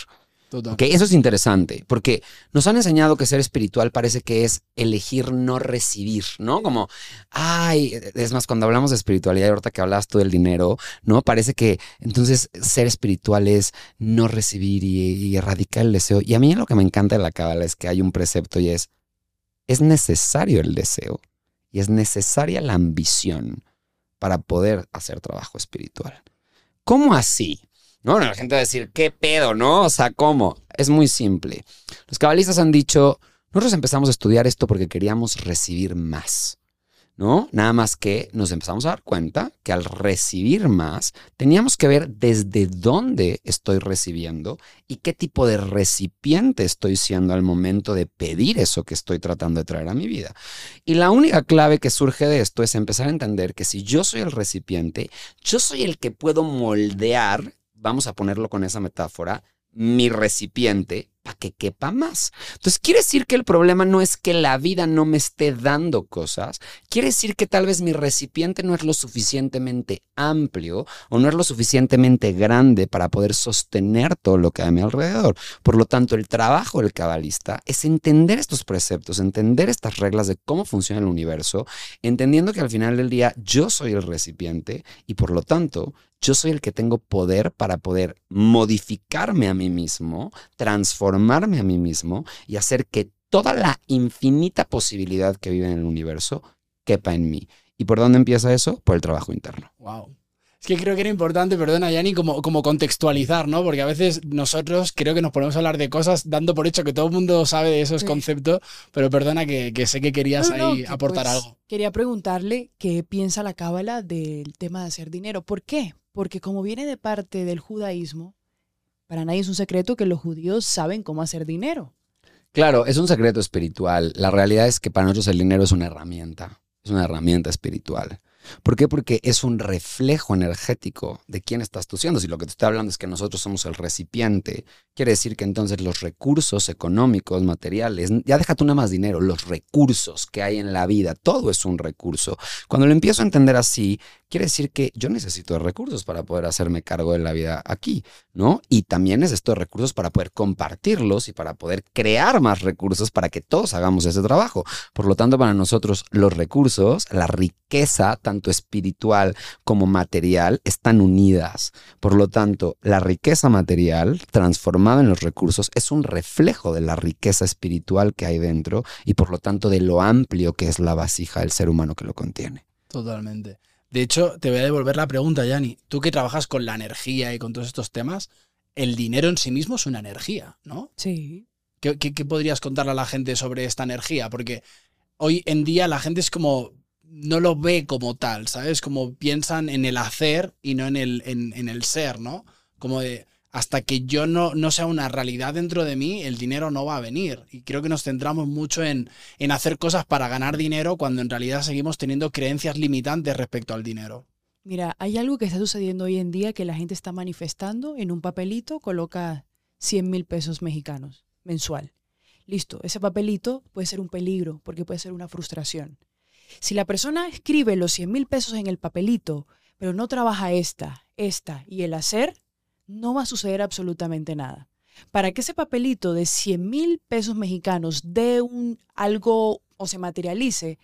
Total. Eso es interesante, porque nos han enseñado que ser espiritual parece que es elegir no recibir, ¿no? Como, ay, es más, cuando hablamos de espiritualidad, ahorita que hablabas tú del dinero, ¿no? Parece que entonces ser espiritual es no recibir y, y erradicar el deseo. Y a mí lo que me encanta de la cábala es que hay un precepto y es, es necesario el deseo y es necesaria la ambición para poder hacer trabajo espiritual. ¿Cómo así? No, la gente va a decir, ¿qué pedo, no? O sea, ¿cómo? Es muy simple. Los cabalistas han dicho, nosotros empezamos a estudiar esto porque queríamos recibir más, ¿no? Nada más que nos empezamos a dar cuenta que al recibir más, teníamos que ver desde dónde estoy recibiendo y qué tipo de recipiente estoy siendo al momento de pedir eso que estoy tratando de traer a mi vida. Y la única clave que surge de esto es empezar a entender que si yo soy el recipiente, yo soy el que puedo moldear, vamos a ponerlo con esa metáfora, mi recipiente para que quepa más. Entonces, quiere decir que el problema no es que la vida no me esté dando cosas, quiere decir que tal vez mi recipiente no es lo suficientemente amplio o no es lo suficientemente grande para poder sostener todo lo que hay a mi alrededor. Por lo tanto, el trabajo del cabalista es entender estos preceptos, entender estas reglas de cómo funciona el universo, entendiendo que al final del día yo soy el recipiente y por lo tanto yo soy el que tengo poder para poder modificarme a mí mismo, transformarme a mí mismo y hacer que toda la infinita posibilidad que vive en el universo quepa en mí. ¿Y por dónde empieza eso? Por el trabajo interno. Wow. Es que creo que era importante, perdona, Yanni, como, como contextualizar, ¿no? Porque a veces nosotros creo que nos ponemos a hablar de cosas dando por hecho que todo el mundo sabe de esos Sí. conceptos, pero perdona que, que sé que querías No, no, ahí que, aportar pues, algo. Quería preguntarle qué piensa la Cábala del tema de hacer dinero. ¿Por qué? Porque como viene de parte del judaísmo, para nadie es un secreto que los judíos saben cómo hacer dinero. Claro, es un secreto espiritual. La realidad es que para nosotros el dinero es una herramienta, es una herramienta espiritual. ¿Por qué? Porque es un reflejo energético de quién estás tú siendo. Si lo que te estoy hablando es que nosotros somos el recipiente, quiere decir que entonces los recursos económicos, materiales, ya déjate nada más dinero, los recursos que hay en la vida, todo es un recurso. Cuando lo empiezo a entender así, quiere decir que yo necesito de recursos para poder hacerme cargo de la vida aquí, ¿no? Y también necesito de recursos para poder compartirlos y para poder crear más recursos para que todos hagamos ese trabajo. Por lo tanto, para nosotros los recursos, la riqueza, tanto espiritual como material, están unidas. Por lo tanto, la riqueza material transformada en los recursos es un reflejo de la riqueza espiritual que hay dentro y por lo tanto de lo amplio que es la vasija del ser humano que lo contiene. Totalmente. De hecho, te voy a devolver la pregunta, Yanni. Tú que trabajas con la energía y con todos estos temas, el dinero en sí mismo es una energía, ¿no? Sí. ¿Qué, qué- qué podrías contarle a la gente sobre esta energía? Porque hoy en día la gente es como. no lo ve como tal, ¿sabes? Como piensan en el hacer y no en el, en, en el ser, ¿no? Como de. Hasta que yo no, sea una realidad dentro de mí, el dinero no va a venir. Y creo que nos centramos mucho en, en hacer cosas para ganar dinero cuando en realidad seguimos teniendo creencias limitantes respecto al dinero. Mira, hay algo que está sucediendo hoy en día que la gente está manifestando en un papelito, coloca 100 mil pesos mexicanos mensual. Listo, ese papelito puede ser un peligro porque puede ser una frustración. Si la persona escribe los 100 mil pesos en el papelito, pero no trabaja esta, esta y el hacer, no va a suceder absolutamente nada. Para que ese papelito de 100 mil pesos mexicanos dé un, algo o se materialice,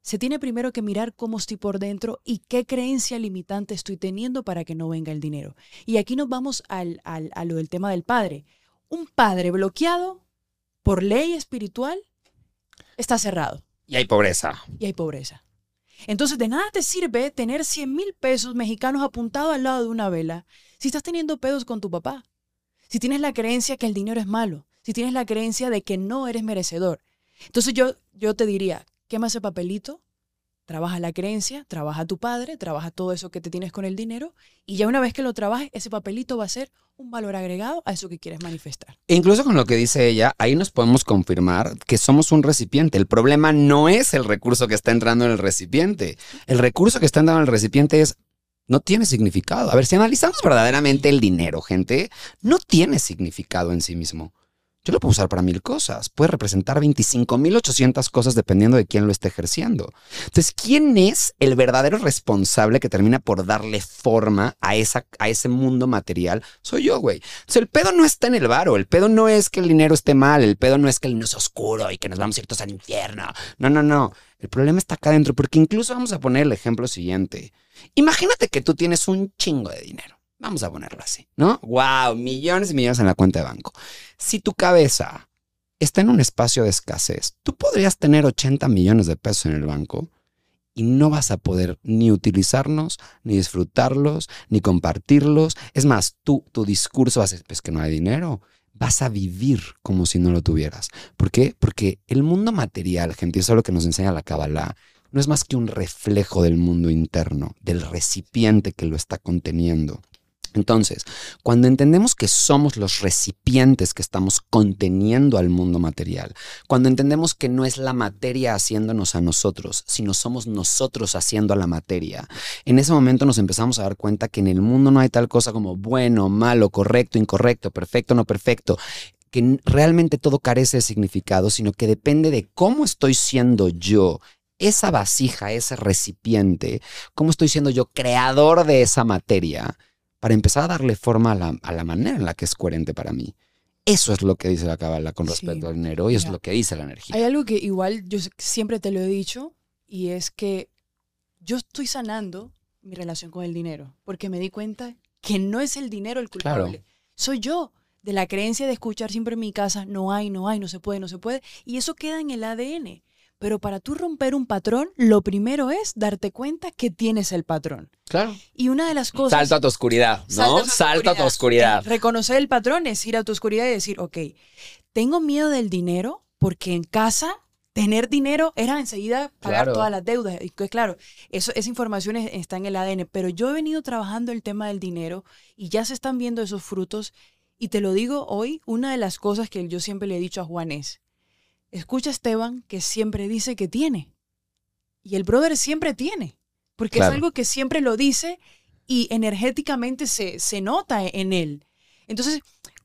se tiene primero que mirar cómo estoy por dentro y qué creencia limitante estoy teniendo para que no venga el dinero. Y aquí nos vamos al, al, a lo del tema del padre. Un padre bloqueado por ley espiritual está cerrado Y hay pobreza. y hay pobreza. Entonces, de nada te sirve tener 100 mil pesos mexicanos apuntados al lado de una vela si estás teniendo pedos con tu papá. Si tienes la creencia que el dinero es malo. Si tienes la creencia de que no eres merecedor. Entonces, yo, yo te diría, quema ese papelito, trabaja la creencia, trabaja tu padre, trabaja todo eso que te tienes con el dinero y ya una vez que lo trabajes, ese papelito va a ser un valor agregado a eso que quieres manifestar. E incluso con lo que dice ella, ahí nos podemos confirmar que somos un recipiente. El problema no es el recurso que está entrando en el recipiente. El recurso que está entrando en el recipiente es no tiene significado. A ver, si analizamos verdaderamente el dinero, gente, no tiene significado en sí mismo. Yo lo puedo usar para mil cosas. Puede representar 25.800 cosas dependiendo de quién lo esté ejerciendo. Entonces, ¿quién es el verdadero responsable que termina por darle forma a, esa, a ese mundo material? Soy yo, güey. Entonces, el pedo no está en el varo. El pedo no es que el dinero esté mal. El pedo no es que el dinero es oscuro y que nos vamos a ir todos al infierno. No, no, no. El problema está acá adentro porque incluso vamos a poner el ejemplo siguiente. Imagínate que tú tienes un chingo de dinero. Vamos a ponerlo así, ¿no? ¡Wow! Millones y millones en la cuenta de banco. Si tu cabeza está en un espacio de escasez, tú podrías tener 80 millones de pesos en el banco y no vas a poder ni utilizarlos, ni disfrutarlos, ni compartirlos. Es más, tú, tu discurso va a ser, pues que no hay dinero. Vas a vivir como si no lo tuvieras. ¿Por qué? Porque el mundo material, gente, eso es lo que nos enseña la Kabbalah, no es más que un reflejo del mundo interno, del recipiente que lo está conteniendo. Entonces, cuando entendemos que somos los recipientes que estamos conteniendo al mundo material, cuando entendemos que no es la materia haciéndonos a nosotros, sino somos nosotros haciendo a la materia, en ese momento nos empezamos a dar cuenta que en el mundo no hay tal cosa como bueno, malo, correcto, incorrecto, perfecto, no perfecto que realmente todo carece de significado, sino que depende de cómo estoy siendo yo esa vasija, ese recipiente, cómo estoy siendo yo creador de esa materia para empezar a darle forma a la, a la, manera en la que es coherente para mí. Eso es lo que dice la Kabbalah con respecto Sí. al dinero y es lo que dice la energía. Hay algo que igual yo siempre te lo he dicho y es que yo estoy sanando mi relación con el dinero porque me di cuenta que no es el dinero el culpable. Soy yo de la creencia de escuchar siempre en mi casa no hay, no hay, no se puede, no se puede y eso queda en el ADN. Pero para tú romper un patrón, lo primero es darte cuenta que tienes el patrón. Claro. Y una de las cosas... Salto a tu oscuridad, ¿no? Salta a tu Salto a tu oscuridad. Reconocer el patrón es ir a tu oscuridad y decir, ok, tengo miedo del dinero porque en casa tener dinero era enseguida pagar Claro. todas las deudas. Y que, claro, eso, esa información es- está en el ADN, pero yo he venido trabajando el tema del dinero y ya se están viendo esos frutos. Y te lo digo hoy, una de las cosas que yo siempre le he dicho a Juan es, escucha a Esteban que siempre dice que tiene. Y el brother siempre tiene, porque Claro. es algo que siempre lo dice y energéticamente se, se nota en él. Entonces,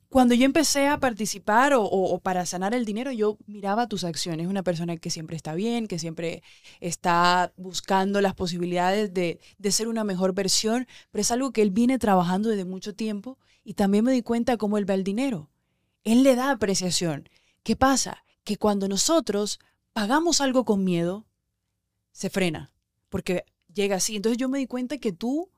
cuando yo empecé a participar o, o- o para sanar el dinero, yo miraba tus acciones. Una persona que siempre está bien, que siempre está buscando las posibilidades de, de ser una mejor versión, pero es algo que él viene trabajando desde mucho tiempo y también me di cuenta cómo él ve el dinero. Él le da apreciación. ¿Qué pasa? Que cuando nosotros pagamos algo con miedo, se frena, porque llega así. Entonces yo me di cuenta que tú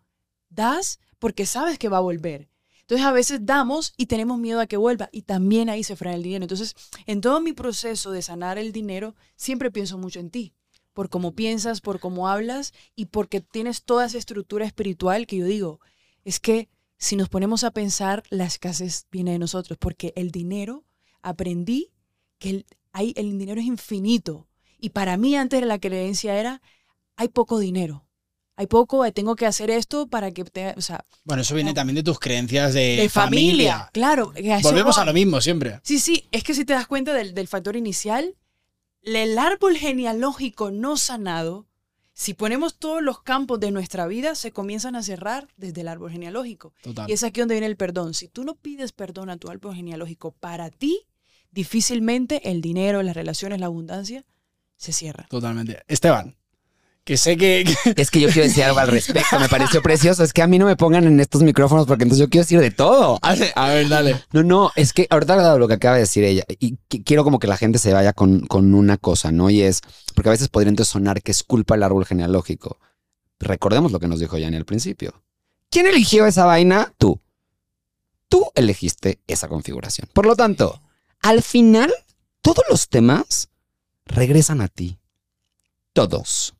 das porque sabes que va a volver. Entonces a veces damos y tenemos miedo a que vuelva y también ahí se frena el dinero. Entonces en todo mi proceso de sanar el dinero siempre pienso mucho en ti, por cómo piensas, por cómo hablas y porque tienes toda esa estructura espiritual que yo digo, es que si nos ponemos a pensar, la escasez viene de nosotros, porque el dinero, aprendí que el, hay, el dinero es infinito. Y para mí antes la creencia era, hay poco dinero. Hay poco, eh, tengo que hacer esto para que te, o sea, Bueno, eso viene también de tus creencias de, de familia. familia. Claro. Volvemos a lo mismo siempre. Sí, sí, es que si te das cuenta del, del factor inicial, el árbol genealógico no sanado, si ponemos todos los campos de nuestra vida, se comienzan a cerrar desde el árbol genealógico. Total. Y es aquí donde viene el perdón. Si tú no pides perdón a tu árbol genealógico para ti, difícilmente el dinero, las relaciones, la abundancia se cierra. Totalmente. Esteban, que sé que... que- Es que yo quiero decir algo al respecto. Me pareció precioso. Es que a mí no me pongan en estos micrófonos porque entonces yo quiero decir de todo. A ver, dale. No, no, es que ahorita dado lo que acaba de decir ella, y qui- quiero como que la gente se vaya con, con una cosa, ¿no? Y es, porque a veces podría entonces sonar que es culpa del árbol genealógico. Recordemos lo que nos dijo Yanni al principio. ¿Quién eligió esa vaina? Tú. Tú elegiste esa configuración. Por lo tanto, al final, todos los temas regresan a ti. Todos.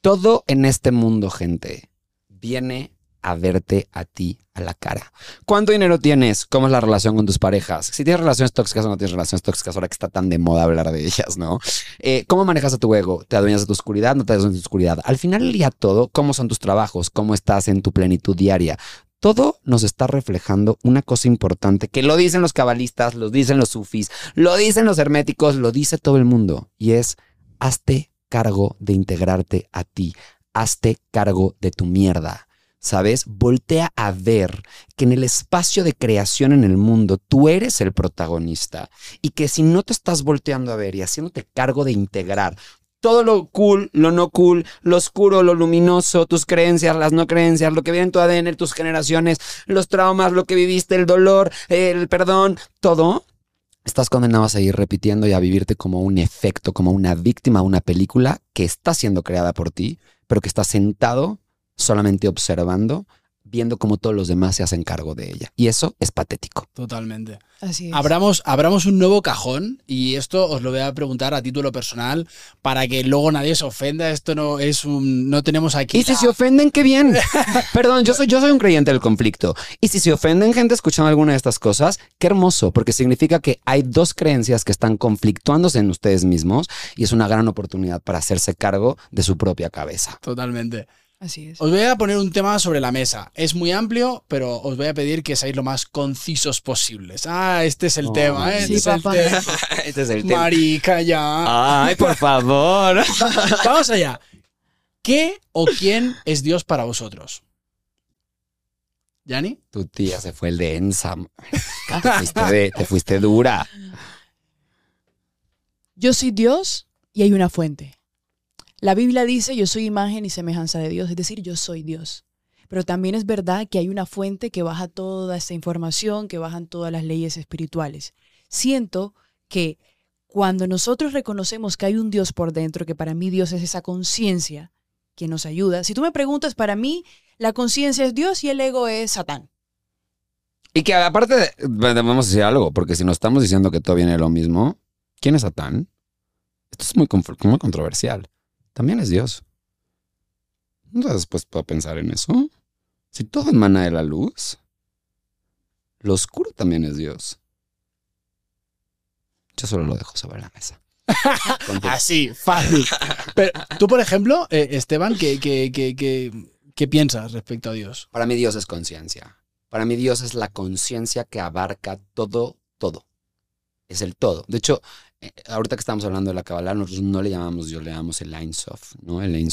Todo en este mundo, gente, viene a verte a ti a la cara. ¿Cuánto dinero tienes? ¿Cómo es la relación con tus parejas? Si tienes relaciones tóxicas o no tienes relaciones tóxicas, ahora que está tan de moda hablar de ellas, ¿no? Eh, ¿Cómo manejas a tu ego? ¿Te adueñas de tu oscuridad? ¿No te adueñas de tu oscuridad? Al final del día todo, ¿cómo son tus trabajos? ¿Cómo estás en tu plenitud diaria? Todo nos está reflejando una cosa importante que lo dicen los cabalistas, lo dicen los sufis, lo dicen los herméticos, lo dice todo el mundo. Y es, hazte cargo de integrarte a ti. Hazte cargo de tu mierda. ¿Sabes? Voltea a ver que en el espacio de creación en el mundo tú eres el protagonista y que si no te estás volteando a ver y haciéndote cargo de integrar todo lo cool, lo no cool, lo oscuro, lo luminoso, tus creencias, las no creencias, lo que viene en tu ADN, tus generaciones, los traumas, lo que viviste, el dolor, el perdón, todo, estás condenado a seguir repitiendo y a vivirte como un efecto, como una víctima una película que está siendo creada por ti, pero que está sentado solamente observando, viendo cómo todos los demás se hacen cargo de ella. Y eso es patético. Totalmente. Así es. Abramos, abramos un nuevo cajón y esto os lo voy a preguntar a título personal para que luego nadie se ofenda. Esto no es un. No tenemos aquí. Y si la- se ofenden, qué bien. Perdón, yo soy, yo soy un creyente del conflicto. Y si se ofenden gente escuchando alguna de estas cosas, qué hermoso, porque significa que hay dos creencias que están conflictuándose en ustedes mismos y es una gran oportunidad para hacerse cargo de su propia cabeza. Totalmente. Así es. Os voy a poner un tema sobre la mesa. Es muy amplio, pero os voy a pedir que seáis lo más concisos posibles. Ah, este es el Oh, tema, ¿eh? sí, Este es el papá. tema. este es el Marica, ya. Ay, por favor. Vamos allá. ¿Qué o quién es Dios para vosotros? ¿Yani? Tu tía se fue el de Ensam. Te fuiste, de- te fuiste dura. Yo soy Dios y hay una fuente. La Biblia dice, yo soy imagen y semejanza de Dios, es decir, yo soy Dios. Pero también es verdad que hay una fuente que baja toda esta información, que bajan todas las leyes espirituales. Siento que cuando nosotros reconocemos que hay un Dios por dentro, que para mí Dios es esa conciencia que nos ayuda. Si tú me preguntas, para mí la conciencia es Dios y el ego es Satán. Y que aparte, de- vamos a decir algo, porque si nos estamos diciendo que todo viene de lo mismo, ¿quién es Satán? Esto es muy, muy controversial. También es Dios. Entonces, pues puedo pensar en eso. Si todo emana de la luz, lo oscuro también es Dios. Yo solo lo dejo sobre la mesa. Así, fácil. Pero tú, por ejemplo, eh, Esteban, ¿qué, qué, qué, qué- piensas respecto a Dios? Para mí Dios es conciencia. Para mí Dios es la conciencia que abarca todo, todo. Es el todo. De hecho, ahorita que estamos hablando de la Kabbalah, nosotros no le llamamos Dios, le llamamos el Ein Sof, ¿no? El Ein.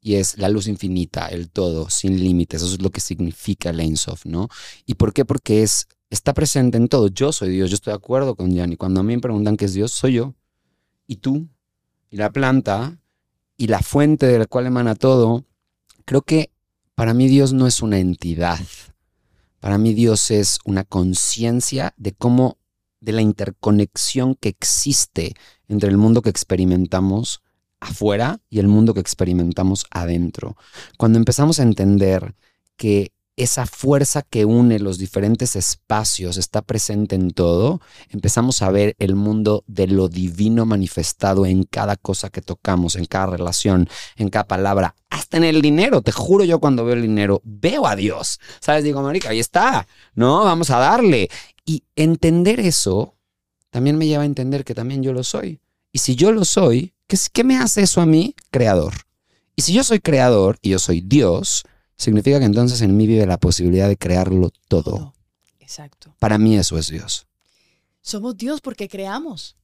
Y es la luz infinita, el todo, sin límites. Eso es lo que significa el Ein ¿no? ¿Y por qué? Porque es, está presente en todo. Yo soy Dios, yo estoy de acuerdo con Yanni. Cuando a mí me preguntan qué es Dios, soy yo. Y tú, y la planta, y la fuente de la cual emana todo. Creo que para mí Dios no es una entidad. Para mí Dios es una conciencia de cómo, de la interconexión que existe entre el mundo que experimentamos afuera y el mundo que experimentamos adentro. Cuando empezamos a entender que esa fuerza que une los diferentes espacios está presente en todo, empezamos a ver el mundo de lo divino manifestado en cada cosa que tocamos, en cada relación, en cada palabra, hasta en el dinero. Te juro yo cuando veo el dinero, veo a Dios. ¿Sabes? Digo, marica, ahí está, ¿no? Vamos a darle. Y entender eso también me lleva a entender que también yo lo soy. Y si yo lo soy, ¿qué, me hace eso a mí? Creador. Y si yo soy creador y yo soy Dios, significa que entonces en mí vive la posibilidad de crearlo todo. Exacto. Para mí eso es Dios. Somos Dios porque creamos.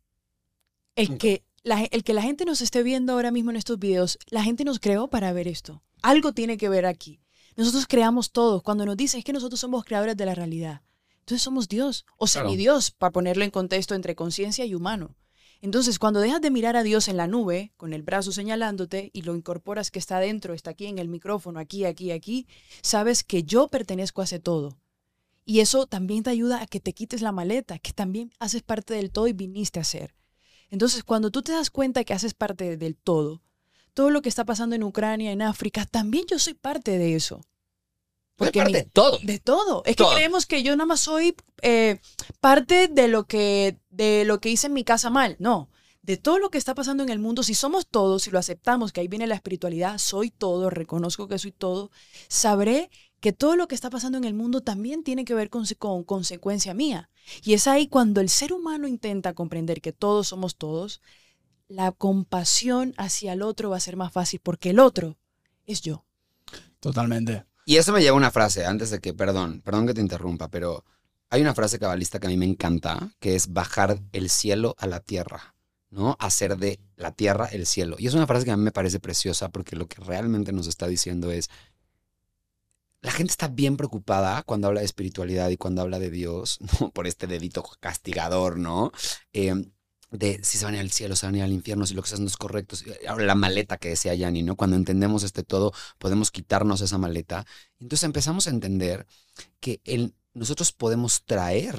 El que, la, el que la gente nos esté viendo ahora mismo en estos videos, la gente nos creó para ver esto. Algo tiene que ver aquí. Nosotros creamos todo. Cuando nos dicen es que nosotros somos creadores de la realidad. Entonces somos Dios o Claro. semidios, para ponerlo en contexto entre conciencia y humano. Entonces, cuando dejas de mirar a Dios en la nube, con el brazo señalándote, y lo incorporas que está adentro, está aquí en el micrófono, aquí, aquí, aquí, sabes que yo pertenezco a ese todo. Y eso también te ayuda a que te quites la maleta, que también haces parte del todo y viniste a ser. Entonces, cuando tú te das cuenta que haces parte del todo, todo lo que está pasando en Ucrania, en África, también yo soy parte de eso. Porque de todo. de todo. Es Todo. que creemos que yo nada más soy eh, parte de lo que de lo que hice en mi casa mal. No. De todo lo que está pasando en el mundo, si somos todos, si lo aceptamos, que ahí viene la espiritualidad, soy todo, reconozco que soy todo, sabré que todo lo que está pasando en el mundo también tiene que ver con, con consecuencia mía. Y es ahí cuando el ser humano intenta comprender que todos somos todos, la compasión hacia el otro va a ser más fácil porque el otro es yo. Totalmente. Y eso me lleva a una frase, antes de que, perdón, perdón que te interrumpa, pero hay una frase cabalista que a mí me encanta, que es bajar el cielo a la tierra, ¿no? Hacer de la tierra el cielo. Y es una frase que a mí me parece preciosa porque lo que realmente nos está diciendo es, la gente está bien preocupada cuando habla de espiritualidad y cuando habla de Dios, ¿no? Por este dedito castigador, ¿no? Eh, de si se van al cielo, se van a ir al infierno, si lo que estás no es correcto. si- ahora la maleta que decía Yanni, ¿no? Cuando entendemos este todo, podemos quitarnos esa maleta. Entonces empezamos a entender que nosotros podemos traer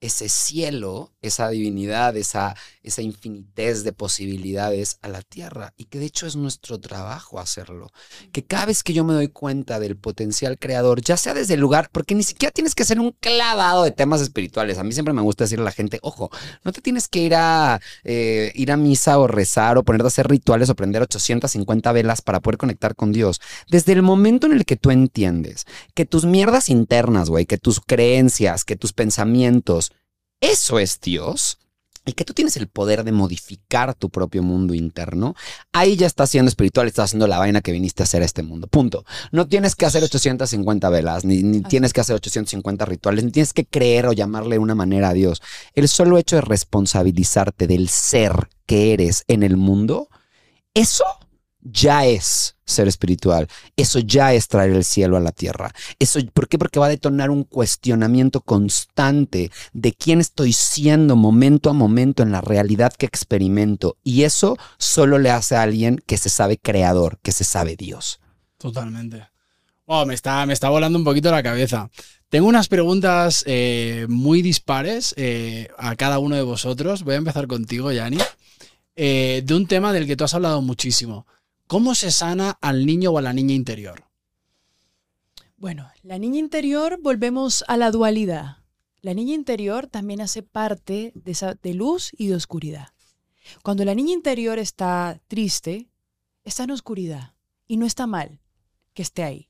ese cielo, esa divinidad, esa, esa infinitez de posibilidades a la tierra y que de hecho es nuestro trabajo hacerlo. Que cada vez que yo me doy cuenta del potencial creador, ya sea desde el lugar, porque ni siquiera tienes que ser un clavado de temas espirituales. A mí siempre me gusta decirle a la gente, ojo, no te tienes que ir a, eh, ir a misa o rezar o ponerte a hacer rituales o prender 850 velas para poder conectar con Dios. Desde el momento en el que tú entiendes que tus mierdas internas, güey, que tus creencias, que tus pensamientos, eso es Dios. Y que tú tienes el poder de modificar tu propio mundo interno, ahí ya estás siendo espiritual, estás haciendo la vaina que viniste a hacer a este mundo. Punto. No tienes que hacer 850 velas, ni, tienes que hacer 850 rituales, ni tienes que creer o llamarle de una manera a Dios. El solo hecho de responsabilizarte del ser que eres en el mundo, eso ya es ser espiritual. Eso ya es traer el cielo a la tierra. Eso, ¿Por qué? Porque va a detonar un cuestionamiento constante de quién estoy siendo momento a momento en la realidad que experimento. Y eso solo le hace a alguien que se sabe creador, que se sabe Dios. Totalmente. Wow, me está, me está volando un poquito la cabeza. Tengo unas preguntas eh, muy dispares eh, a cada uno de vosotros. Voy a empezar contigo, Yanni. Eh, de un tema del que tú has hablado muchísimo. ¿Cómo se sana al niño o a la niña interior? Bueno, la niña interior, volvemos a la dualidad. La niña interior también hace parte de, luz y de oscuridad. Cuando la niña interior está triste, está en oscuridad y no está mal que esté ahí.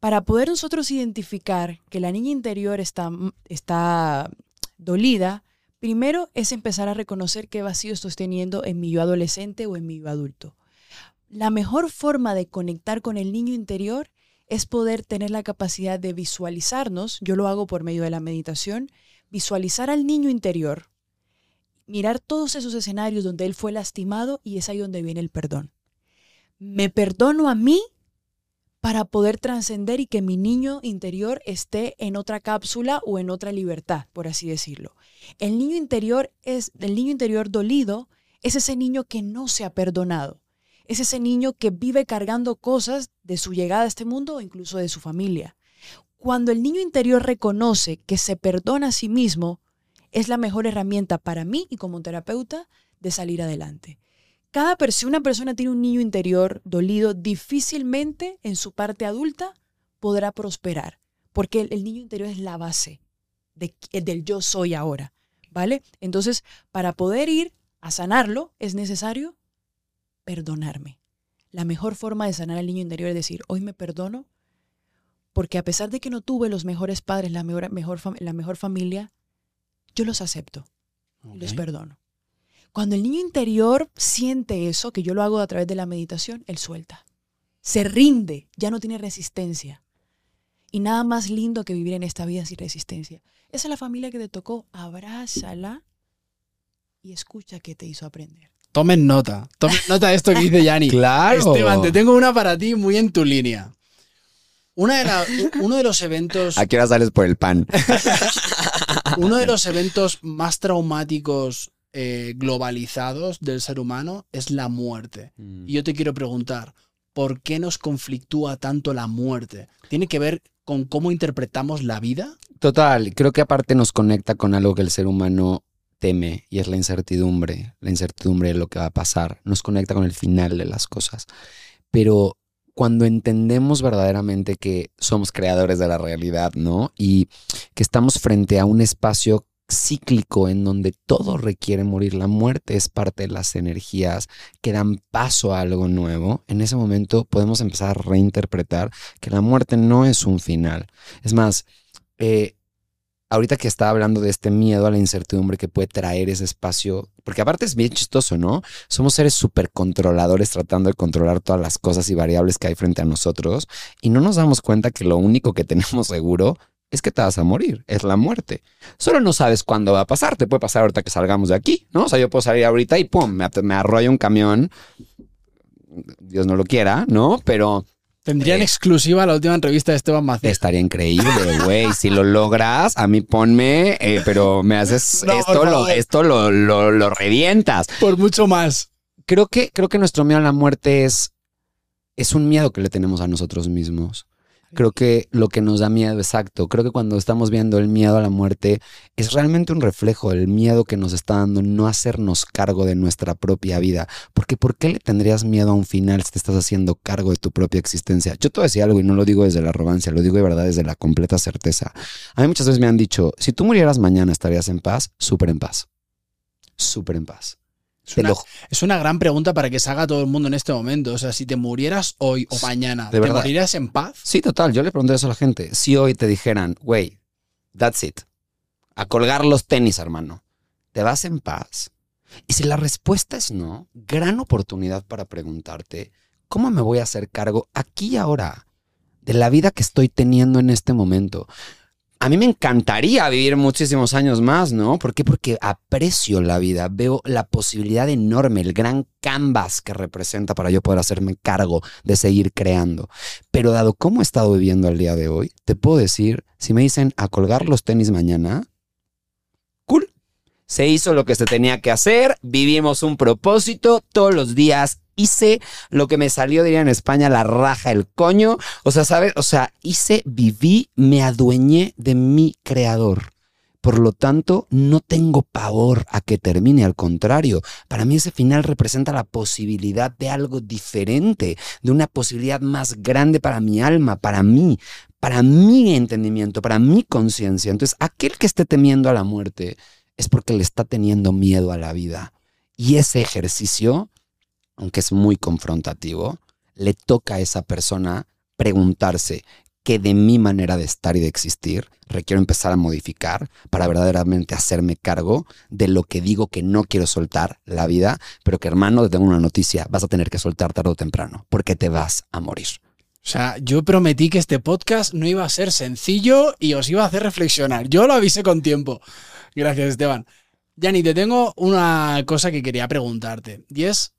Para poder nosotros identificar que la niña interior está, está dolida, primero es empezar a reconocer qué vacío estoy teniendo en mi yo adolescente o en mi yo adulto. La mejor forma de conectar con el niño interior es poder tener la capacidad de visualizarnos, yo lo hago por medio de la meditación, visualizar al niño interior, mirar todos esos escenarios donde él fue lastimado y es ahí donde viene el perdón. Me perdono a mí para poder trascender y que mi niño interior esté en otra cápsula o en otra libertad, por así decirlo. El niño interior es el niño interior dolido, es ese niño que no se ha perdonado es ese niño que vive cargando cosas de su llegada a este mundo o incluso de su familia. Cuando el niño interior reconoce que se perdona a sí mismo, es la mejor herramienta para mí y como terapeuta de salir adelante. Cada persona, una persona tiene un niño interior dolido, difícilmente en su parte adulta podrá prosperar, porque el, niño interior es la base de, del yo soy ahora, ¿vale? Entonces, para poder ir a sanarlo, es necesario perdonarme. La mejor forma de sanar al niño interior es decir, hoy me perdono porque a pesar de que no tuve los mejores padres, la mejor, mejor, la mejor familia, yo los acepto y los perdono. Cuando el niño interior siente eso, que yo lo hago a través de la meditación, él suelta. Se rinde, ya no tiene resistencia. Y nada más lindo que vivir en esta vida sin resistencia. Esa es la familia que te tocó, abrázala y escucha qué te hizo aprender. Tomen nota. Tomen nota de esto que dice Yanni. Claro. Esteban, te tengo una para ti muy en tu línea. Una de la- uno de los eventos ¿A qué hora sales por el pan? uno de los eventos más traumáticos eh, globalizados del ser humano es la muerte. Mm. Y yo te quiero preguntar, ¿por qué nos conflictúa tanto la muerte? ¿Tiene que ver con cómo interpretamos la vida? Total, creo que aparte nos conecta con algo que el ser humano teme y es la incertidumbre, la incertidumbre de lo que va a pasar, nos conecta con el final de las cosas. Pero cuando entendemos verdaderamente que somos creadores de la realidad, ¿no? Y que estamos frente a un espacio cíclico en donde todo requiere morir, la muerte es parte de las energías que dan paso a algo nuevo, en ese momento podemos empezar a reinterpretar que la muerte no es un final. Es más, eh, ahorita que estaba hablando de este miedo a la incertidumbre que puede traer ese espacio, porque aparte es bien chistoso, ¿no? Somos seres súper controladores tratando de controlar todas las cosas y variables que hay frente a nosotros y no nos damos cuenta que lo único que tenemos seguro es que te vas a morir, es la muerte. Solo no sabes cuándo va a pasar, te puede pasar ahorita que salgamos de aquí, ¿no? O sea, yo puedo salir ahorita y pum, me, me arrolla un camión, Dios no lo quiera, ¿no? Pero Tendrían Eh. exclusiva la última entrevista de Esteban Macías. Estaría increíble, güey. Si lo logras, a mí ponme, eh, pero me haces No, esto, lo, esto lo, lo, lo revientas. Por mucho más. Creo que, creo que nuestro miedo a la muerte es, es un miedo que le tenemos a nosotros mismos. Creo que lo que nos da miedo, exacto. Creo que cuando estamos viendo el miedo a la muerte es realmente un reflejo del miedo que nos está dando no hacernos cargo de nuestra propia vida. Porque ¿por qué le tendrías miedo a un final si te estás haciendo cargo de tu propia existencia? Yo te voy a decir algo y no lo digo desde la arrogancia, lo digo de verdad desde la completa certeza. A mí muchas veces me han dicho, si tú murieras mañana, ¿estarías en paz? Súper en paz. Súper en paz. Es una, lo es una gran pregunta para que se haga todo el mundo en este momento. O sea, si te murieras hoy o mañana, De ¿te verdad. morirías en paz? Sí, total. Yo le pregunté eso a la gente. Si hoy te dijeran, güey, that's it. A colgar los tenis, hermano. ¿Te vas en paz? Y si la respuesta es no, gran oportunidad para preguntarte, ¿cómo me voy a hacer cargo aquí y ahora de la vida que estoy teniendo en este momento? A mí me encantaría vivir muchísimos años más, ¿no? ¿Por qué? Porque aprecio la vida, veo la posibilidad enorme, el gran canvas que representa para yo poder hacerme cargo de seguir creando. Pero dado cómo he estado viviendo al día de hoy, te puedo decir, si me dicen a colgar los tenis mañana, cool. Se hizo lo que se tenía que hacer, vivimos un propósito, todos los días hice lo que me salió, diría en España, la raja el coño. O sea, ¿sabes? O sea, hice, viví, me adueñé de mi creador. Por lo tanto, no tengo pavor a que termine, al contrario, para mí ese final representa la posibilidad de algo diferente, de una posibilidad más grande para mi alma, para mí, para mi entendimiento, para mi conciencia. Entonces, aquel que esté temiendo a la muerte es porque le está teniendo miedo a la vida. Y ese ejercicio, aunque es muy confrontativo, le toca a esa persona preguntarse qué de mi manera de estar y de existir requiero empezar a modificar para verdaderamente hacerme cargo de lo que digo que no quiero soltar, la vida, pero que hermano, te tengo una noticia, vas a tener que soltar tarde o temprano, porque te vas a morir. O sea, yo prometí que este podcast no iba a ser sencillo y os iba a hacer reflexionar. Yo lo avisé con tiempo. Gracias, Esteban. Yanni, te tengo una cosa que quería preguntarte. Y es,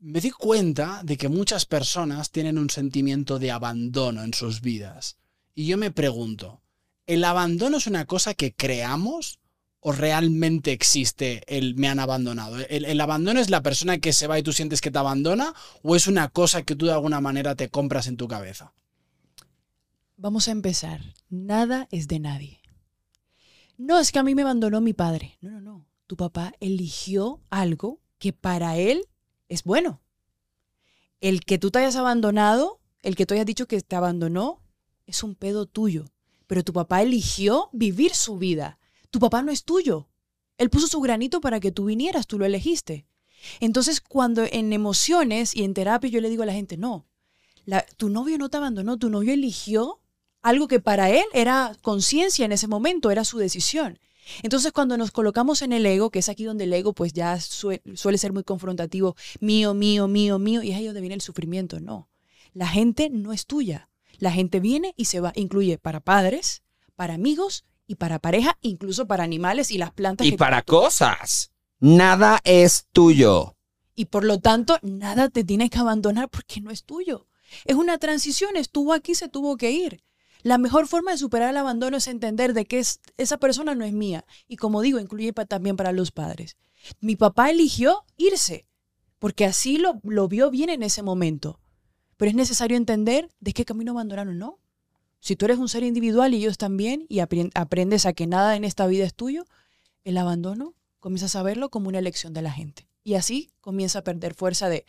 me di cuenta de que muchas personas tienen un sentimiento de abandono en sus vidas. Y yo me pregunto, ¿el abandono es una cosa que creamos o realmente existe el me han abandonado? ¿El, el abandono es la persona que se va y tú sientes que te abandona o es una cosa que tú de alguna manera te compras en tu cabeza? Vamos a empezar. Nada es de nadie. No, es que a mí me abandonó mi padre. No, no, no. Tu papá eligió algo que para él es bueno. El que tú te hayas abandonado, el que tú hayas dicho que te abandonó, es un pedo tuyo. Pero tu papá eligió vivir su vida. Tu papá no es tuyo. Él puso su granito para que tú vinieras, tú lo elegiste. Entonces, cuando en emociones y en terapia yo le digo a la gente, no, tu novio no te abandonó, tu novio eligió algo que para él era conciencia en ese momento, era su decisión. Entonces cuando nos colocamos en el ego, que es aquí donde el ego pues ya sue- suele ser muy confrontativo, mío, mío, mío, mío, y es ahí donde viene el sufrimiento, no. La gente no es tuya. La gente viene y se va, incluye para padres, para amigos y para pareja, incluso para animales y las plantas. Y que- para cosas, nada es tuyo. y por lo tanto nada te tienes que abandonar porque no es tuyo. Es una transición, estuvo aquí, se tuvo que ir. La mejor forma de superar el abandono es entender de que es, esa persona no es mía. Y como digo, incluye también para los padres. Mi papá eligió irse, porque así lo, lo vio bien en ese momento. Pero es necesario entender de qué camino abandonar o no. Si tú eres un ser individual y ellos también, y aprendes a que nada en esta vida es tuyo, el abandono comienzas a verlo como una elección de la gente. Y así comienza a perder fuerza de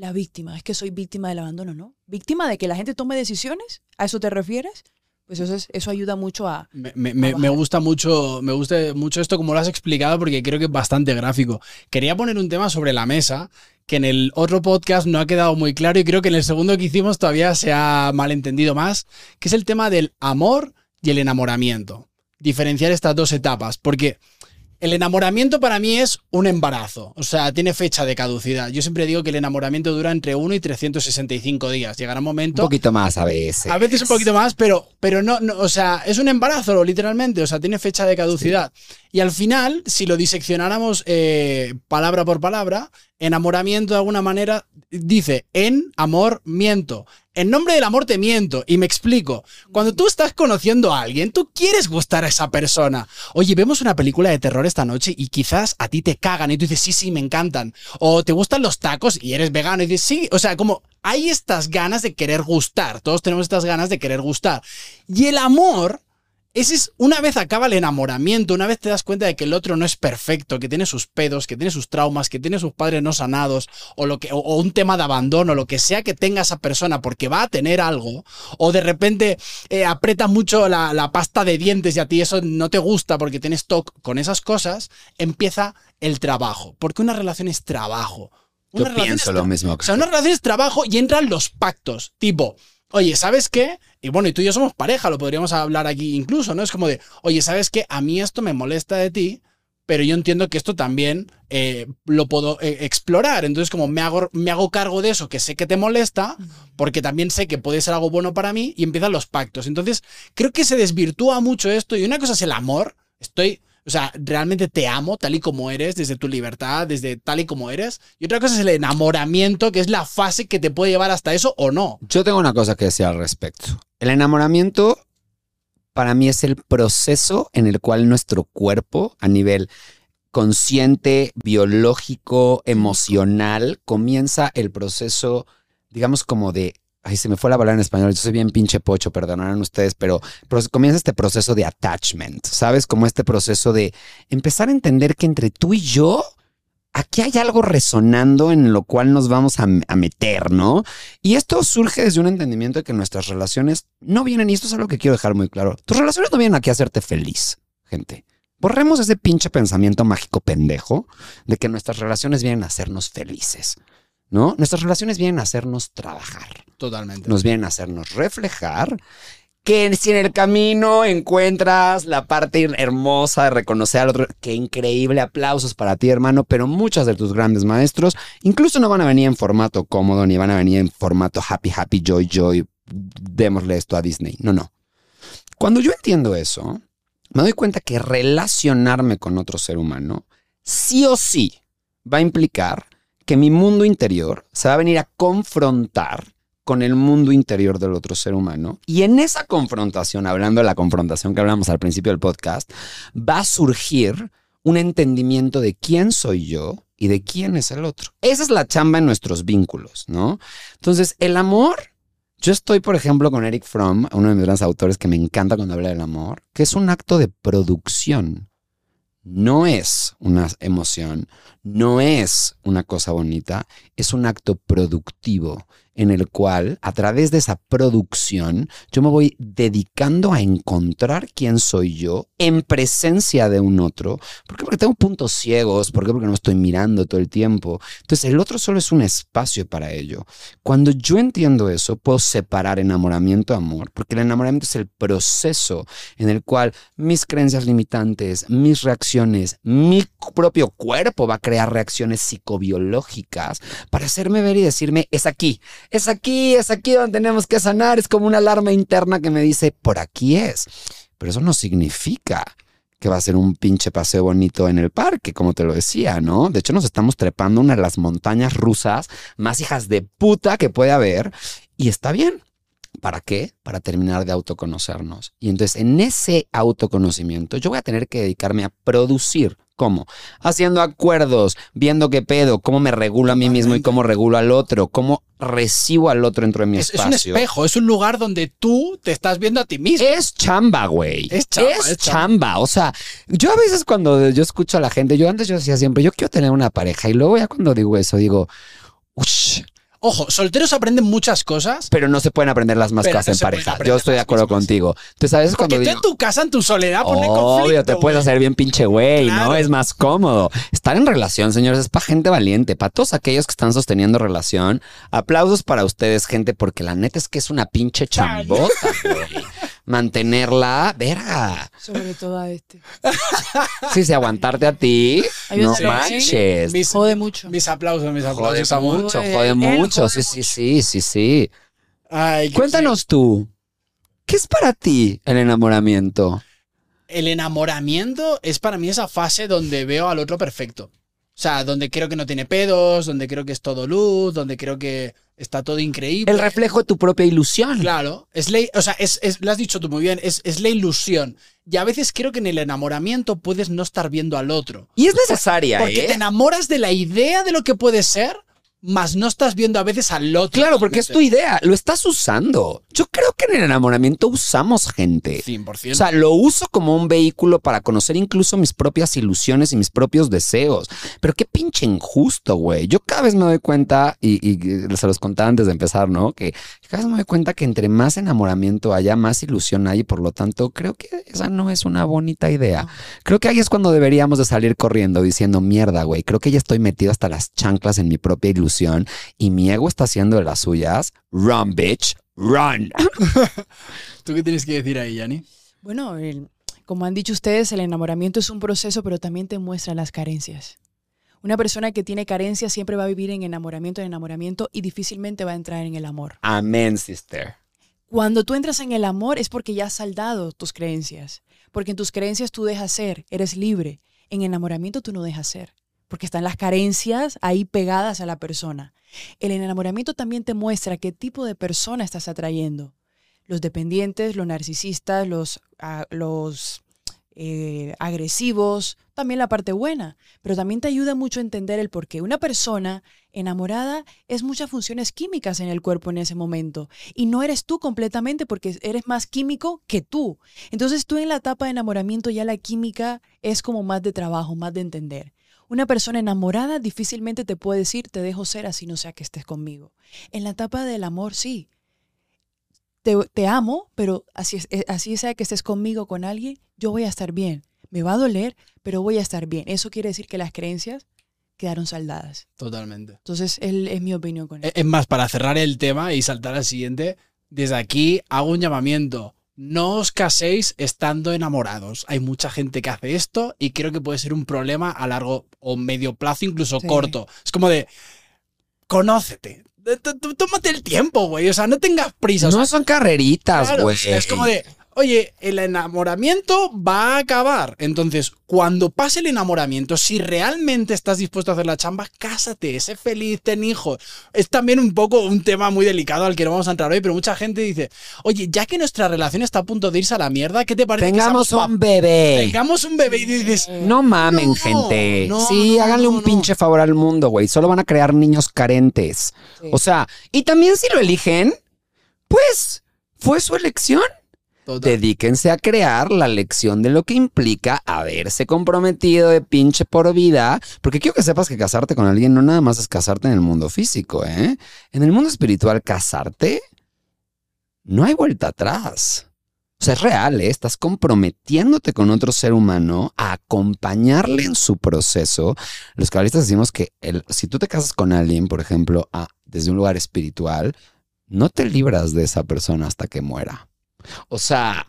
la víctima. Es que soy víctima del abandono, ¿no? Víctima de que la gente tome decisiones. ¿A eso te refieres? Pues eso, es- eso ayuda mucho a... Me, me- me- A me bajar. gusta mucho, me gusta mucho esto como lo has explicado porque creo que es bastante gráfico. Quería poner un tema sobre la mesa que en el otro podcast no ha quedado muy claro y creo que en el segundo que hicimos todavía se ha malentendido más, que es el tema del amor y el enamoramiento. Diferenciar estas dos etapas, porque el enamoramiento para mí es un embarazo, o sea, tiene fecha de caducidad. Yo siempre digo que el enamoramiento dura entre 1 y 365 días. Llegará un Un momento poquito más a veces. a veces un poquito más, pero, pero no, no, o sea, es un embarazo, literalmente, o sea, tiene fecha de caducidad. Y al final, si lo diseccionáramos eh, palabra por palabra, enamoramiento de alguna manera dice en amor miento. En nombre del amor te miento. Y me explico. Cuando tú estás conociendo a alguien, tú quieres gustar a esa persona. Oye, vemos una película de terror esta noche y quizás a ti te cagan y tú dices, sí, sí, me encantan. O te gustan los tacos y eres vegano y dices, sí. O sea, como hay estas ganas de querer gustar. Todos tenemos estas ganas de querer gustar. Y el amor ese es, una vez acaba el enamoramiento, una vez te das cuenta de que el otro no es perfecto, que tiene sus pedos, que tiene sus traumas, que tiene sus padres no sanados, o, lo que, o, o un tema de abandono, lo que sea que tenga esa persona porque va a tener algo, o de repente eh, aprieta mucho la, la pasta de dientes y a ti eso no te gusta porque tienes TOC con esas cosas, empieza el trabajo, porque una relación es trabajo. Yo Una relación pienso es lo mismo. o sea, una relación es trabajo y entran los pactos. Tipo, oye, ¿sabes qué? Y bueno, y tú y yo somos pareja, lo podríamos hablar aquí incluso, ¿no? Es como de, oye, ¿sabes qué? A mí esto me molesta de ti, pero yo entiendo que esto también eh, lo puedo eh, explorar. Entonces, como me hago, me hago cargo de eso que sé que te molesta, porque también sé que puede ser algo bueno para mí, y empiezan los pactos. Entonces, creo que se desvirtúa mucho esto, y una cosa es el amor, estoy... O sea, realmente te amo tal y como eres, desde tu libertad, desde tal y como eres. Y otra cosa es el enamoramiento, que es la fase que te puede llevar hasta eso o no. Yo tengo una cosa que decir al respecto. El enamoramiento para mí es el proceso en el cual nuestro cuerpo a nivel consciente, biológico, emocional, comienza el proceso, digamos como de... Ay, se me fue la palabra en español, yo soy bien pinche pocho, perdonarán ustedes, pero comienza este proceso de attachment, ¿sabes? Como este proceso de empezar a entender que entre tú y yo, aquí hay algo resonando en lo cual nos vamos a, a meter, ¿no? Y esto surge desde un entendimiento de que nuestras relaciones no vienen, y esto es algo que quiero dejar muy claro, tus relaciones no vienen aquí a hacerte feliz, gente. Borremos ese pinche pensamiento mágico pendejo de que nuestras relaciones vienen a hacernos felices, ¿no? Nuestras relaciones vienen a hacernos trabajar, Totalmente. nos vienen a hacernos reflejar. Que si en el camino encuentras la parte hermosa de reconocer al otro, qué increíble aplausos para ti, hermano, pero muchos de tus grandes maestros incluso no van a venir en formato cómodo, ni van a venir en formato happy, happy, joy, joy, démosle esto a Disney. No, no. Cuando yo entiendo eso, me doy cuenta que relacionarme con otro ser humano sí o sí va a implicar que mi mundo interior se va a venir a confrontar con el mundo interior del otro ser humano. Y en esa confrontación, hablando de la confrontación que hablamos al principio del podcast, va a surgir un entendimiento de quién soy yo y de quién es el otro. Esa es la chamba en nuestros vínculos, ¿no? Entonces, el amor yo estoy, por ejemplo, con Eric Fromm, uno de mis grandes autores que me encanta cuando habla del amor, que es un acto de producción. No es una emoción, no es una cosa bonita, es un acto productivo en el cual, a través de esa producción, yo me voy dedicando a encontrar quién soy yo en presencia de un otro. ¿Por qué? Porque tengo puntos ciegos, ¿por qué? Porque no estoy mirando todo el tiempo. Entonces, el otro solo es un espacio para ello. Cuando yo entiendo eso, puedo separar enamoramiento de amor, porque el enamoramiento es el proceso en el cual mis creencias limitantes, mis reacciones, mi propio cuerpo va a crear reacciones psicobiológicas para hacerme ver y decirme, es aquí, es aquí, es aquí donde tenemos que sanar, es como una alarma interna que me dice, por aquí es. Pero eso no significa que va a ser un pinche paseo bonito en el parque, como te lo decía, ¿no? De hecho, nos estamos trepando una de las montañas rusas más hijas de puta que puede haber y está bien. ¿Para qué? Para terminar de autoconocernos. Y entonces en ese autoconocimiento yo voy a tener que dedicarme a producir. ¿Cómo? Haciendo acuerdos, viendo qué pedo, cómo me regulo a mí mismo y cómo regulo al otro, cómo recibo al otro dentro de mi Es, es espacio. un espejo, es un lugar donde tú te estás viendo a ti mismo. Es chamba, güey. Es chamba, Es es chamba. O sea, yo a veces cuando yo escucho a la gente, yo antes yo decía siempre, yo quiero tener una pareja. Y luego ya cuando digo eso, digo, ush, Ojo, solteros aprenden muchas cosas. pero no se pueden aprender las más cosas no en pareja. Yo estoy de acuerdo contigo. Entonces, a veces cuando Porque tú digo... en tu casa, en tu soledad, pone Obvio, conflicto. te puedes hacer bien pinche güey, Claro. ¿no? Es más cómodo. Estar en relación, señores, es para gente valiente. Para todos aquellos que están sosteniendo relación, aplausos para ustedes, gente, porque la neta es que es una pinche chambota, güey. Mantenerla, verga. Sobre todo a este. Sí, sí, aguantarte a ti, no ¿sí? manches. Mis, Jode mucho. mis aplausos, mis Jode aplausos. amor. mucho, jode él mucho. jode Sí, sí, sí, sí, sí. Ay, que Cuéntanos tú, ¿qué es para ti el enamoramiento? el enamoramiento es para mí esa fase donde veo al otro perfecto. O sea, donde creo que no tiene pedos, donde creo que es todo luz, donde creo que está todo increíble. El reflejo de tu propia ilusión. Claro, es ley, o sea, es, es- lo has dicho tú muy bien, es, es la ilusión. Y a veces creo que en el enamoramiento puedes no estar viendo al otro. Y es necesaria, Porque ¿eh? te enamoras de la idea de lo que puede ser, más no estás viendo a veces al otro. Claro, porque es tu idea, lo estás usando. Yo creo que en el enamoramiento usamos gente. 100%. O sea, lo uso como un vehículo para conocer incluso mis propias ilusiones y mis propios deseos. Pero qué pinche injusto, güey. Yo cada vez me doy cuenta, y, y se los contaba antes de empezar, ¿no? Que cada vez me doy cuenta que entre más enamoramiento haya, más ilusión hay. Y por lo tanto, creo que esa no es una bonita idea. Creo que ahí es cuando deberíamos de salir corriendo diciendo, mierda, güey, creo que ya estoy metido hasta las chanclas en mi propia ilusión y mi ego está haciendo de las suyas. Run, bitch, run. ¿Tú qué tienes que decir ahí, Yanni? Bueno, el- como han dicho ustedes, el enamoramiento es un proceso, pero también te muestra las carencias. Una persona que tiene carencias siempre va a vivir en enamoramiento, en enamoramiento y difícilmente va a entrar en el amor. Amén, sister. Cuando tú entras en el amor es porque ya has saldado tus creencias. Porque en tus creencias tú dejas ser, eres libre. En enamoramiento tú no dejas ser. Porque están las carencias ahí pegadas a la persona. El enamoramiento también te muestra qué tipo de persona estás atrayendo. Los dependientes, los narcisistas, los, ah, eh, agresivos, también la parte buena. Pero también te ayuda mucho a entender el por qué. Una persona enamorada es muchas funciones químicas en el cuerpo en ese momento y no eres tú completamente porque eres más químico que tú. Entonces tú en la etapa de enamoramiento ya la química es como más de trabajo, más de entender. Una persona enamorada difícilmente te puede decir te dejo ser así no sea que estés conmigo. En la etapa del amor sí. Te, te amo, pero así, eh, así sea que estés conmigo con alguien, yo voy a estar bien. Me va a doler, pero voy a estar bien. Eso quiere decir que las creencias quedaron saldadas. Totalmente. Entonces, él, es mi opinión con eso. Es más, para cerrar el tema y saltar al siguiente, desde aquí hago un llamamiento. No os caséis estando enamorados. Hay mucha gente que hace esto y creo que puede ser un problema a largo o medio plazo, incluso Sí. corto. Es como de, conócete. T- t- Tómate el tiempo, güey. O sea, no tengas prisa. O sea, No son carreritas, Claro, güey. es como de, oye, el enamoramiento va a acabar. Entonces, cuando pase el enamoramiento, si realmente estás dispuesto a hacer la chamba, cásate, sé feliz, ten hijos. Es también un poco un tema muy delicado al que no vamos a entrar hoy, pero mucha gente dice, oye, ya que nuestra relación está a punto de irse a la mierda, ¿qué te parece Tengamos que un bebé. tengamos un bebé y dices, No mamen, No, gente. no, sí, no, háganle no, un no. pinche favor al mundo, güey. Solo van a crear niños carentes. Sí. O sea, y también si lo eligen, pues fue su elección. Dedíquense a crear la lección de lo que implica haberse comprometido de pinche por vida. Porque quiero que sepas que casarte con alguien no nada más es casarte en el mundo físico, ¿eh? En el mundo espiritual, casarte, no hay vuelta atrás. O sea, es real, ¿eh? Estás comprometiéndote con otro ser humano a acompañarle en su proceso. Los cabalistas decimos que si tú te casas con alguien, por ejemplo, desde un lugar espiritual, no te libras de esa persona hasta que muera. O sea,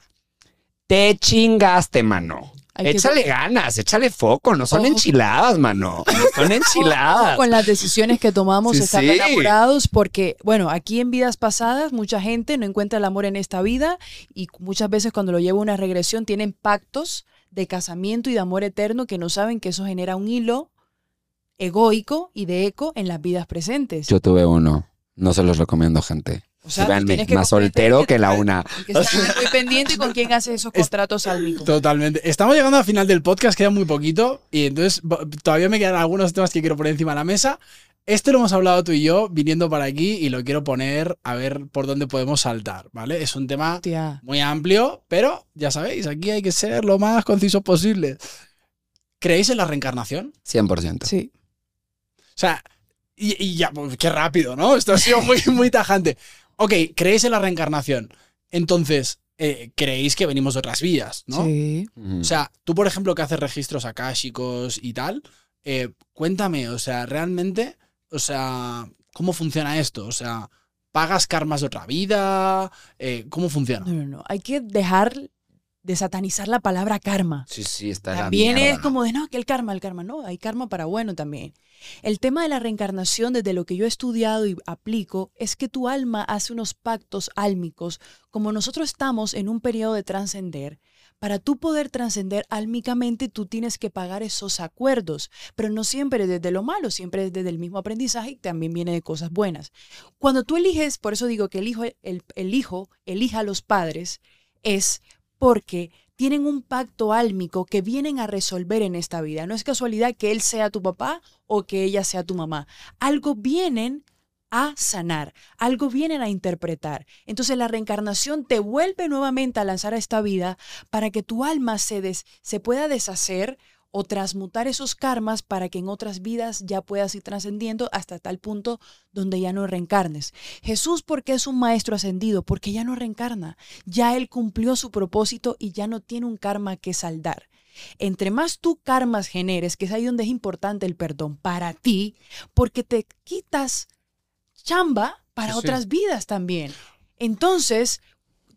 te chingaste, mano. Hay que- échale ganas, échale foco, no son Ojo. enchiladas, mano. No son enchiladas. con las decisiones que tomamos sí. enamorados porque, bueno, aquí en vidas pasadas mucha gente no encuentra el amor en esta vida y muchas veces cuando lo lleva a una regresión tienen pactos de casamiento y de amor eterno que no saben que eso genera un hilo egoico y de eco en las vidas presentes. Yo tuve uno. No se los recomiendo, gente. O sea, Véanme, tienes que más soltero que la una. Que estar muy pendiente con quién hace esos contratos álmicos. Totalmente. Estamos llegando al final del podcast, queda muy poquito y entonces todavía me quedan algunos temas que quiero poner encima de la mesa. Este lo hemos hablado tú y yo viniendo para aquí y lo quiero poner a ver por dónde podemos saltar, ¿vale? Es un tema Hostia. muy amplio, pero ya sabéis, aquí hay que ser lo más conciso posible. ¿Creéis en la reencarnación? 100%. Sí. O sea, y, y ya, pues qué rápido, ¿no? Esto ha sido muy, muy tajante. Ok, creéis en la reencarnación. Entonces, eh, creéis que venimos de otras vidas, ¿no? Sí. O sea, tú, por ejemplo, que haces registros akáshicos y tal, eh, cuéntame, o sea, realmente, o sea, ¿cómo funciona esto? O sea, ¿pagas karmas de otra vida? Eh, ¿Cómo funciona? No, no, no. Hay que dejar de satanizar la palabra karma. sí, sí, está la También mierda, es como de, no, que el karma, el karma, no, hay karma para bueno también. El tema de la reencarnación, desde lo que yo he estudiado y aplico, es que tu alma hace unos pactos álmicos, como nosotros estamos en un periodo de trascender. Para tú poder trascender álmicamente, tú tienes que pagar esos acuerdos, pero no siempre desde lo malo, siempre desde el mismo aprendizaje y también viene de cosas buenas. Cuando tú eliges, por eso digo que el hijo, el, el hijo elija a los padres, es porque tienen un pacto álmico que vienen a resolver en esta vida. No es casualidad que él sea tu papá o que ella sea tu mamá. Algo vienen a sanar, algo vienen a interpretar. Entonces la reencarnación te vuelve nuevamente a lanzar a esta vida para que tu alma se, des- se pueda deshacer o transmutar esos karmas para que en otras vidas ya puedas ir trascendiendo hasta tal punto donde ya no reencarnes. Jesús, ¿por qué es un maestro ascendido? Porque ya no reencarna. Ya él cumplió su propósito y ya no tiene un karma que saldar. Entre más tú karmas generes, que es ahí donde es importante el perdón para ti, porque te quitas chamba para sí. otras vidas también. Entonces,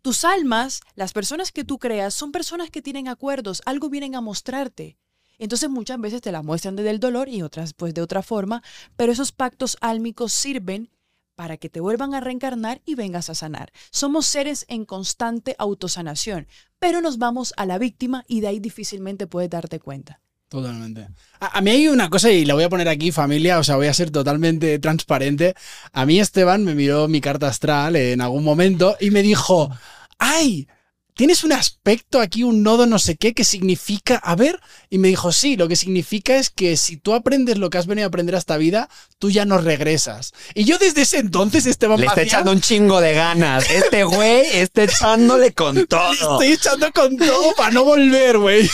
tus almas, las personas que tú creas, son personas que tienen acuerdos, algo vienen a mostrarte. Entonces muchas veces te la muestran desde el dolor y otras pues de otra forma, pero esos pactos álmicos sirven para que te vuelvan a reencarnar y vengas a sanar. Somos seres en constante autosanación, pero nos vamos a la víctima y de ahí difícilmente puedes darte cuenta. Totalmente. A, a mí hay una cosa, y la voy a poner aquí, familia, o sea, voy a ser totalmente transparente. A mí Esteban me miró mi carta astral en algún momento y me dijo, ¡ay! Tienes un aspecto aquí, un nodo no sé qué, que significa, a ver, y me dijo, sí, lo que significa es que si tú aprendes lo que has venido a aprender a esta vida, tú ya no regresas. Y yo desde ese entonces, Esteban Le está echando un chingo de ganas. Este güey está echándole con le todo. estoy echando con todo para no volver, güey.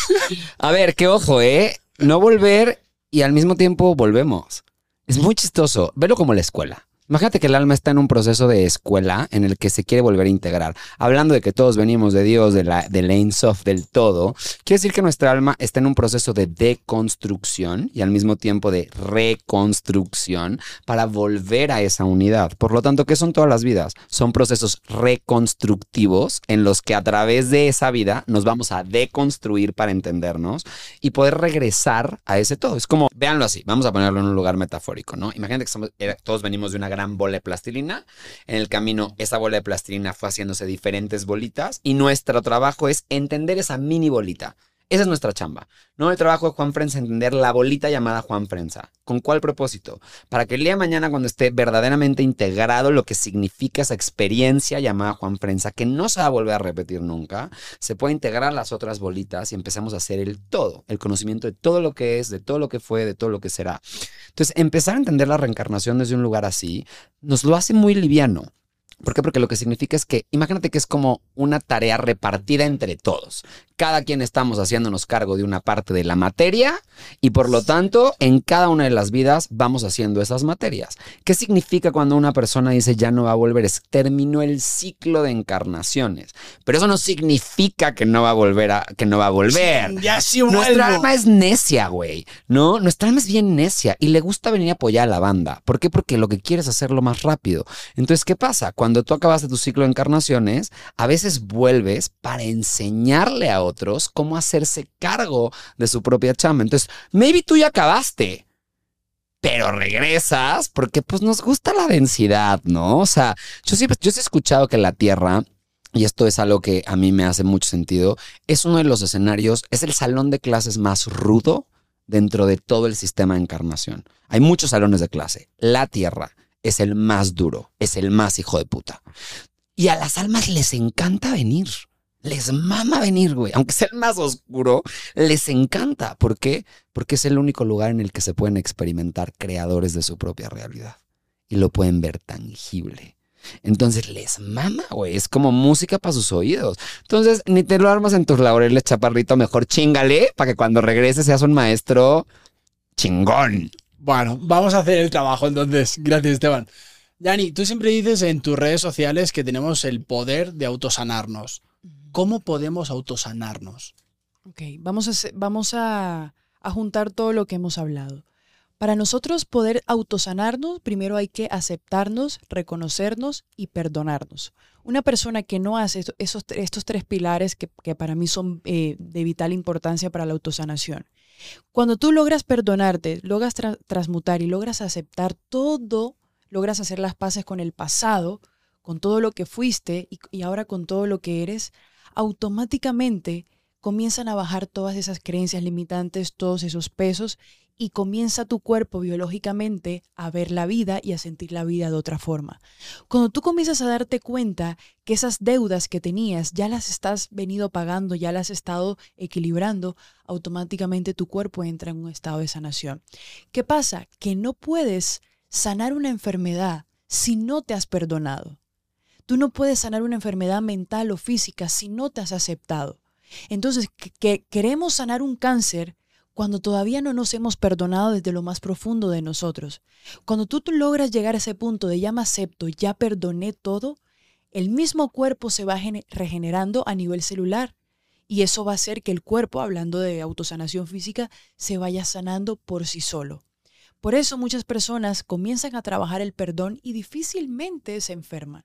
A ver, qué ojo, ¿eh? No volver y al mismo tiempo volvemos. Es muy chistoso. Velo como la escuela. Imagínate que el alma está en un proceso de escuela en el que se quiere volver a integrar. Hablando de que todos venimos de Dios, de la, del Ein Sof, del todo, quiere decir que nuestra alma está en un proceso de deconstrucción y al mismo tiempo de reconstrucción para volver a esa unidad. Por lo tanto, ¿qué son todas las vidas? Son procesos reconstructivos en los que a través de esa vida nos vamos a deconstruir para entendernos y poder regresar a ese todo. Es como, véanlo así, vamos a ponerlo en un lugar metafórico, ¿no? Imagínate que somos- era- todos venimos de una gran bola de plastilina. En el camino, esa bola de plastilina fue haciéndose diferentes bolitas y nuestro trabajo es entender esa mini bolita. Esa es nuestra chamba. No el trabajo de Juan Frenza, entender la bolita llamada Juan Frenza. ¿Con cuál propósito? Para que el día de mañana, cuando esté verdaderamente integrado lo que significa esa experiencia llamada Juan Frenza, que no se va a volver a repetir nunca, se pueda integrar las otras bolitas y empezamos a hacer el todo, el conocimiento de todo lo que es, de todo lo que fue, de todo lo que será. Entonces, empezar a entender la reencarnación desde un lugar así nos lo hace muy liviano. ¿Por qué? Porque lo que significa es que, imagínate que es como una tarea repartida entre todos. Cada quien estamos haciéndonos cargo de una parte de la materia y por lo tanto, en cada una de las vidas vamos haciendo esas materias. ¿Qué significa cuando una persona dice ya no va a volver? Es terminó el ciclo de encarnaciones. Pero eso no significa que no va a volver a, que no va a volver. Ya sí Nuestra vuelvo. alma es necia, güey. ¿No? Nuestra alma es bien necia y le gusta venir a apoyar a la banda. ¿Por qué? Porque lo que quiere es hacerlo más rápido. Entonces, ¿qué pasa? Cuando tú acabaste tu ciclo de encarnaciones, a veces vuelves para enseñarle a otros cómo hacerse cargo de su propia chamba. Entonces, maybe tú ya acabaste. Pero regresas porque pues nos gusta la densidad, ¿no? O sea, yo siempre, yo he escuchado que la Tierra y esto es algo que a mí me hace mucho sentido, es uno de los escenarios, es el salón de clases más rudo dentro de todo el sistema de encarnación. Hay muchos salones de clase. La Tierra es el más duro, es el más hijo de puta. Y a las almas les encanta venir. Les mama venir, güey. Aunque sea el más oscuro, les encanta. ¿Por qué? Porque es el único lugar en el que se pueden experimentar creadores de su propia realidad. Y lo pueden ver tangible. Entonces les mama, güey. Es como música para sus oídos. Entonces, ni te lo armas en tus laureles, chaparrito. Mejor chingale para que cuando regreses seas un maestro chingón. Bueno, vamos a hacer el trabajo entonces. Gracias, Esteban. Dani, tú siempre dices en tus redes sociales que tenemos el poder de autosanarnos. ¿Cómo podemos autosanarnos? Ok, vamos a, hacer- vamos a, a juntar todo lo que hemos hablado. Para nosotros poder autosanarnos, primero hay que aceptarnos, reconocernos y perdonarnos. Una persona que no hace esos, estos tres pilares que, que para mí son eh, de vital importancia para la autosanación. Cuando tú logras perdonarte, logras tra- transmutar y logras aceptar todo, logras hacer las paces con el pasado, con todo lo que fuiste y, y ahora con todo lo que eres, automáticamente comienzan a bajar todas esas creencias limitantes, todos esos pesos y comienza tu cuerpo biológicamente a ver la vida y a sentir la vida de otra forma. Cuando tú comienzas a darte cuenta que esas deudas que tenías ya las estás venido pagando, ya las has estado equilibrando, automáticamente tu cuerpo entra en un estado de sanación. ¿Qué pasa? Que no puedes sanar una enfermedad si no te has perdonado. Tú no puedes sanar una enfermedad mental o física si no te has aceptado. Entonces, que, que queremos sanar un cáncer cuando todavía no nos hemos perdonado desde lo más profundo de nosotros. Cuando tú, logras llegar a ese punto de ya me acepto, ya perdoné todo, el mismo cuerpo se va gene- regenerando a nivel celular. Y eso va a hacer que el cuerpo, hablando de autosanación física, se vaya sanando por sí solo. Por eso muchas personas comienzan a trabajar el perdón y difícilmente se enferman.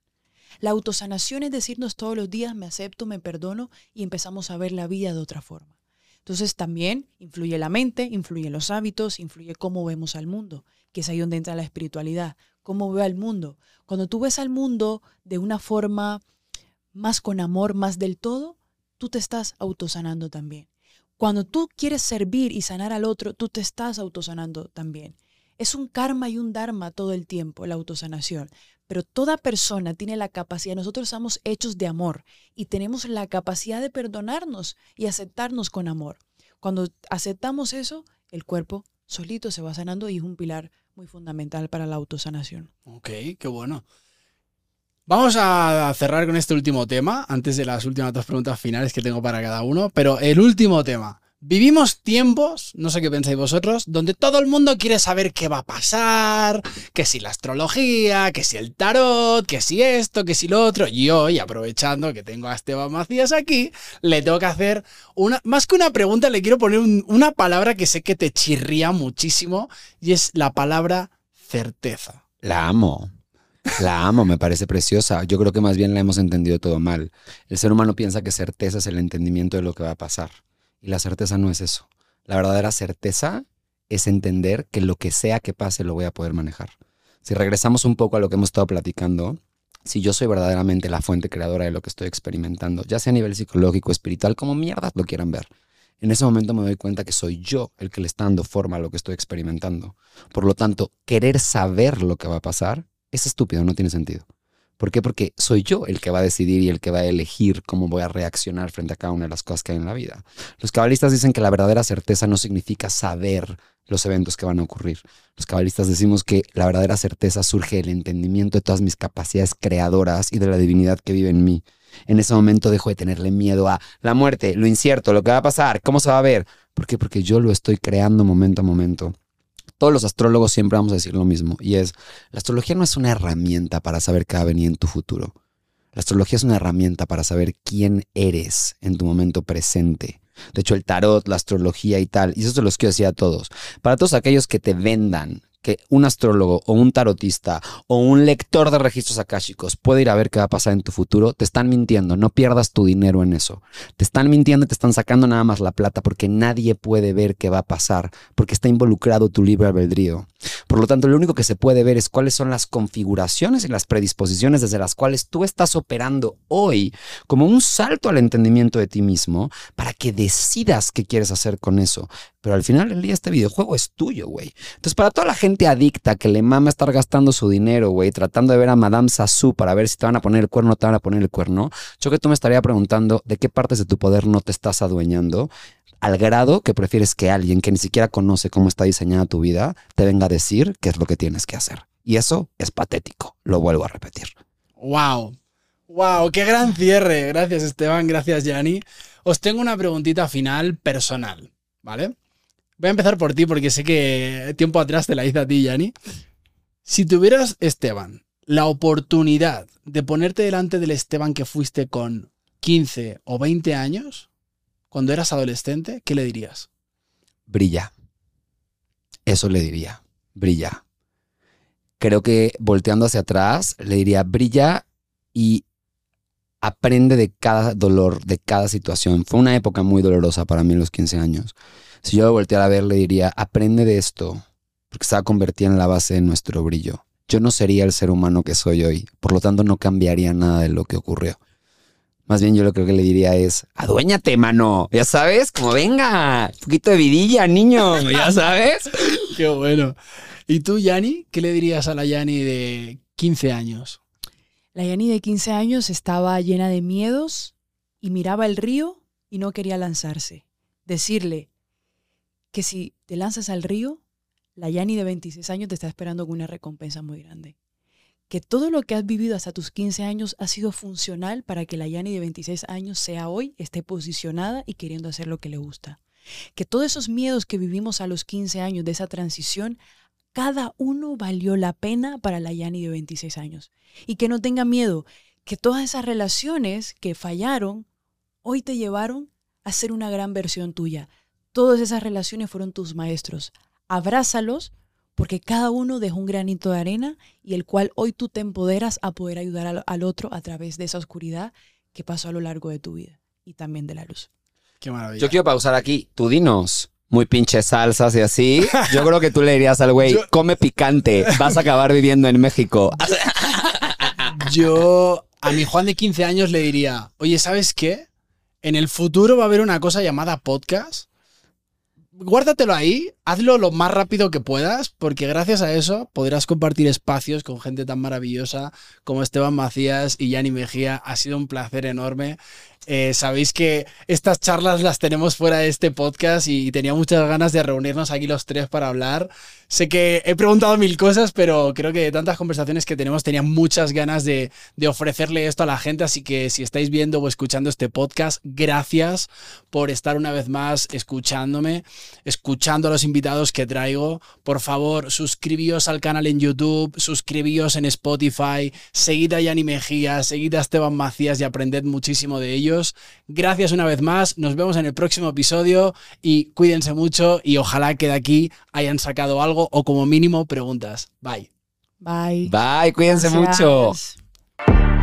La autosanación es decirnos todos los días me acepto, me perdono y empezamos a ver la vida de otra forma. Entonces también influye la mente, influyen los hábitos, influye cómo vemos al mundo, que es ahí donde entra la espiritualidad, cómo veo al mundo. Cuando tú ves al mundo de una forma más con amor, más del todo, tú te estás autosanando también. Cuando tú quieres servir y sanar al otro, tú te estás autosanando también. Es un karma y un dharma todo el tiempo, la autosanación. Pero toda persona tiene la capacidad, nosotros somos hechos de amor y tenemos la capacidad de perdonarnos y aceptarnos con amor. Cuando aceptamos eso, el cuerpo solito se va sanando y es un pilar muy fundamental para la autosanación. Ok, qué bueno. Vamos a cerrar con este último tema, antes de las últimas dos preguntas finales que tengo para cada uno, pero el último tema. Vivimos tiempos, no sé qué pensáis vosotros, donde todo el mundo quiere saber qué va a pasar, que si la astrología, que si el tarot, que si esto, que si lo otro. Y hoy, aprovechando que tengo a Esteban Macías aquí, le tengo que hacer una, más que una pregunta, le quiero poner un- una palabra que sé que te chirría muchísimo y es la palabra certeza. La amo. La amo, me parece preciosa. Yo creo que más bien la hemos entendido todo mal. El ser humano piensa que certeza es el entendimiento de lo que va a pasar. Y la certeza no es eso. La verdadera certeza es entender que lo que sea que pase lo voy a poder manejar. Si regresamos un poco a lo que hemos estado platicando, si yo soy verdaderamente la fuente creadora de lo que estoy experimentando, ya sea a nivel psicológico, espiritual, como mierdas lo quieran ver, en ese momento me doy cuenta que soy yo el que le está dando forma a lo que estoy experimentando. Por lo tanto, querer saber lo que va a pasar es estúpido, no tiene sentido. ¿Por qué? Porque soy yo el que va a decidir y el que va a elegir cómo voy a reaccionar frente a cada una de las cosas que hay en la vida. Los cabalistas dicen que la verdadera certeza no significa saber los eventos que van a ocurrir. Los cabalistas decimos que la verdadera certeza surge del entendimiento de todas mis capacidades creadoras y de la divinidad que vive en mí. En ese momento dejo de tenerle miedo a la muerte, lo incierto, lo que va a pasar, cómo se va a ver. ¿Por qué? Porque yo lo estoy creando momento a momento todos los astrólogos siempre vamos a decir lo mismo, y es, la astrología no es una herramienta para saber qué va a venir en tu futuro. La astrología es una herramienta para saber quién eres en tu momento presente. De hecho, el tarot, la astrología y tal, y eso se los quiero decir a todos. Para todos aquellos que te vendan que un astrólogo o un tarotista o un lector de registros akáshicos puede ir a ver qué va a pasar en tu futuro, te están mintiendo. No pierdas tu dinero en eso. Te están mintiendo y te están sacando nada más la plata porque nadie puede ver qué va a pasar, porque está involucrado tu libre albedrío. Por lo tanto, lo único que se puede ver es cuáles son las configuraciones y las predisposiciones desde las cuales tú estás operando hoy como un salto al entendimiento de ti mismo para que decidas qué quieres hacer con eso. Pero al final del día este videojuego es tuyo, güey. Entonces, para toda la gente adicta que le mama estar gastando su dinero, güey, tratando de ver a Madame Sassou para ver si te van a poner el cuerno o te van a poner el cuerno, yo que tú me estaría preguntando de qué partes de tu poder no te estás adueñando al grado que prefieres que alguien que ni siquiera conoce cómo está diseñada tu vida te venga a decir qué es lo que tienes que hacer. Y eso es patético, lo vuelvo a repetir. ¡Wow! ¡Wow! ¡Qué gran cierre! Gracias Esteban, gracias Yanni. Os tengo una preguntita final personal, ¿vale? Voy a empezar por ti porque sé que tiempo atrás te la hice a ti, Yanni. Si tuvieras, Esteban, la oportunidad de ponerte delante del Esteban que fuiste con 15 o 20 años, cuando eras adolescente, ¿qué le dirías? Brilla. Eso le diría. Brilla. Creo que volteando hacia atrás, le diría, brilla y aprende de cada dolor, de cada situación. Fue una época muy dolorosa para mí los 15 años. Si yo volteara a ver, le diría, aprende de esto, porque se va a convertir en la base de nuestro brillo. Yo no sería el ser humano que soy hoy, por lo tanto no cambiaría nada de lo que ocurrió. Más bien yo lo que le diría es, aduéñate, mano. Ya sabes, como venga, un poquito de vidilla, niño, ya sabes. Qué bueno. ¿Y tú, Yanni? ¿Qué le dirías a la Yanni de 15 años? La Yani de 15 años estaba llena de miedos y miraba el río y no quería lanzarse. Decirle que si te lanzas al río, la Yani de 26 años te está esperando con una recompensa muy grande. Que todo lo que has vivido hasta tus 15 años ha sido funcional para que la Yani de 26 años sea hoy, esté posicionada y queriendo hacer lo que le gusta. Que todos esos miedos que vivimos a los 15 años de esa transición cada uno valió la pena para la Yani de 26 años. Y que no tenga miedo, que todas esas relaciones que fallaron, hoy te llevaron a ser una gran versión tuya. Todas esas relaciones fueron tus maestros. Abrázalos porque cada uno dejó un granito de arena y el cual hoy tú te empoderas a poder ayudar al, al otro a través de esa oscuridad que pasó a lo largo de tu vida y también de la luz. Qué maravilla. Yo quiero pausar aquí. Tú dinos. Muy pinche salsas y así. Yo creo que tú le dirías al güey, Yo- come picante, vas a acabar viviendo en México. Yo a mi Juan de 15 años le diría, oye, ¿sabes qué? En el futuro va a haber una cosa llamada podcast. Guárdatelo ahí, hazlo lo más rápido que puedas, porque gracias a eso podrás compartir espacios con gente tan maravillosa como Esteban Macías y Yanni Mejía. Ha sido un placer enorme. Eh, sabéis que estas charlas las tenemos fuera de este podcast y tenía muchas ganas de reunirnos aquí los tres para hablar. Sé que he preguntado mil cosas, pero creo que de tantas conversaciones que tenemos tenía muchas ganas de, ofrecerle esto a la gente. Así que si estáis viendo o escuchando este podcast, gracias por estar una vez más escuchándome, escuchando a los invitados que traigo. Por favor, suscribíos al canal en YouTube, suscribíos en Spotify, seguid a Yanni Mejía, seguid a Esteban Macías y aprended muchísimo de ellos. Gracias una vez más, nos vemos en el próximo episodio y cuídense mucho y ojalá que de aquí hayan sacado algo o como mínimo preguntas. Bye. Bye. Bye, cuídense Gracias. mucho.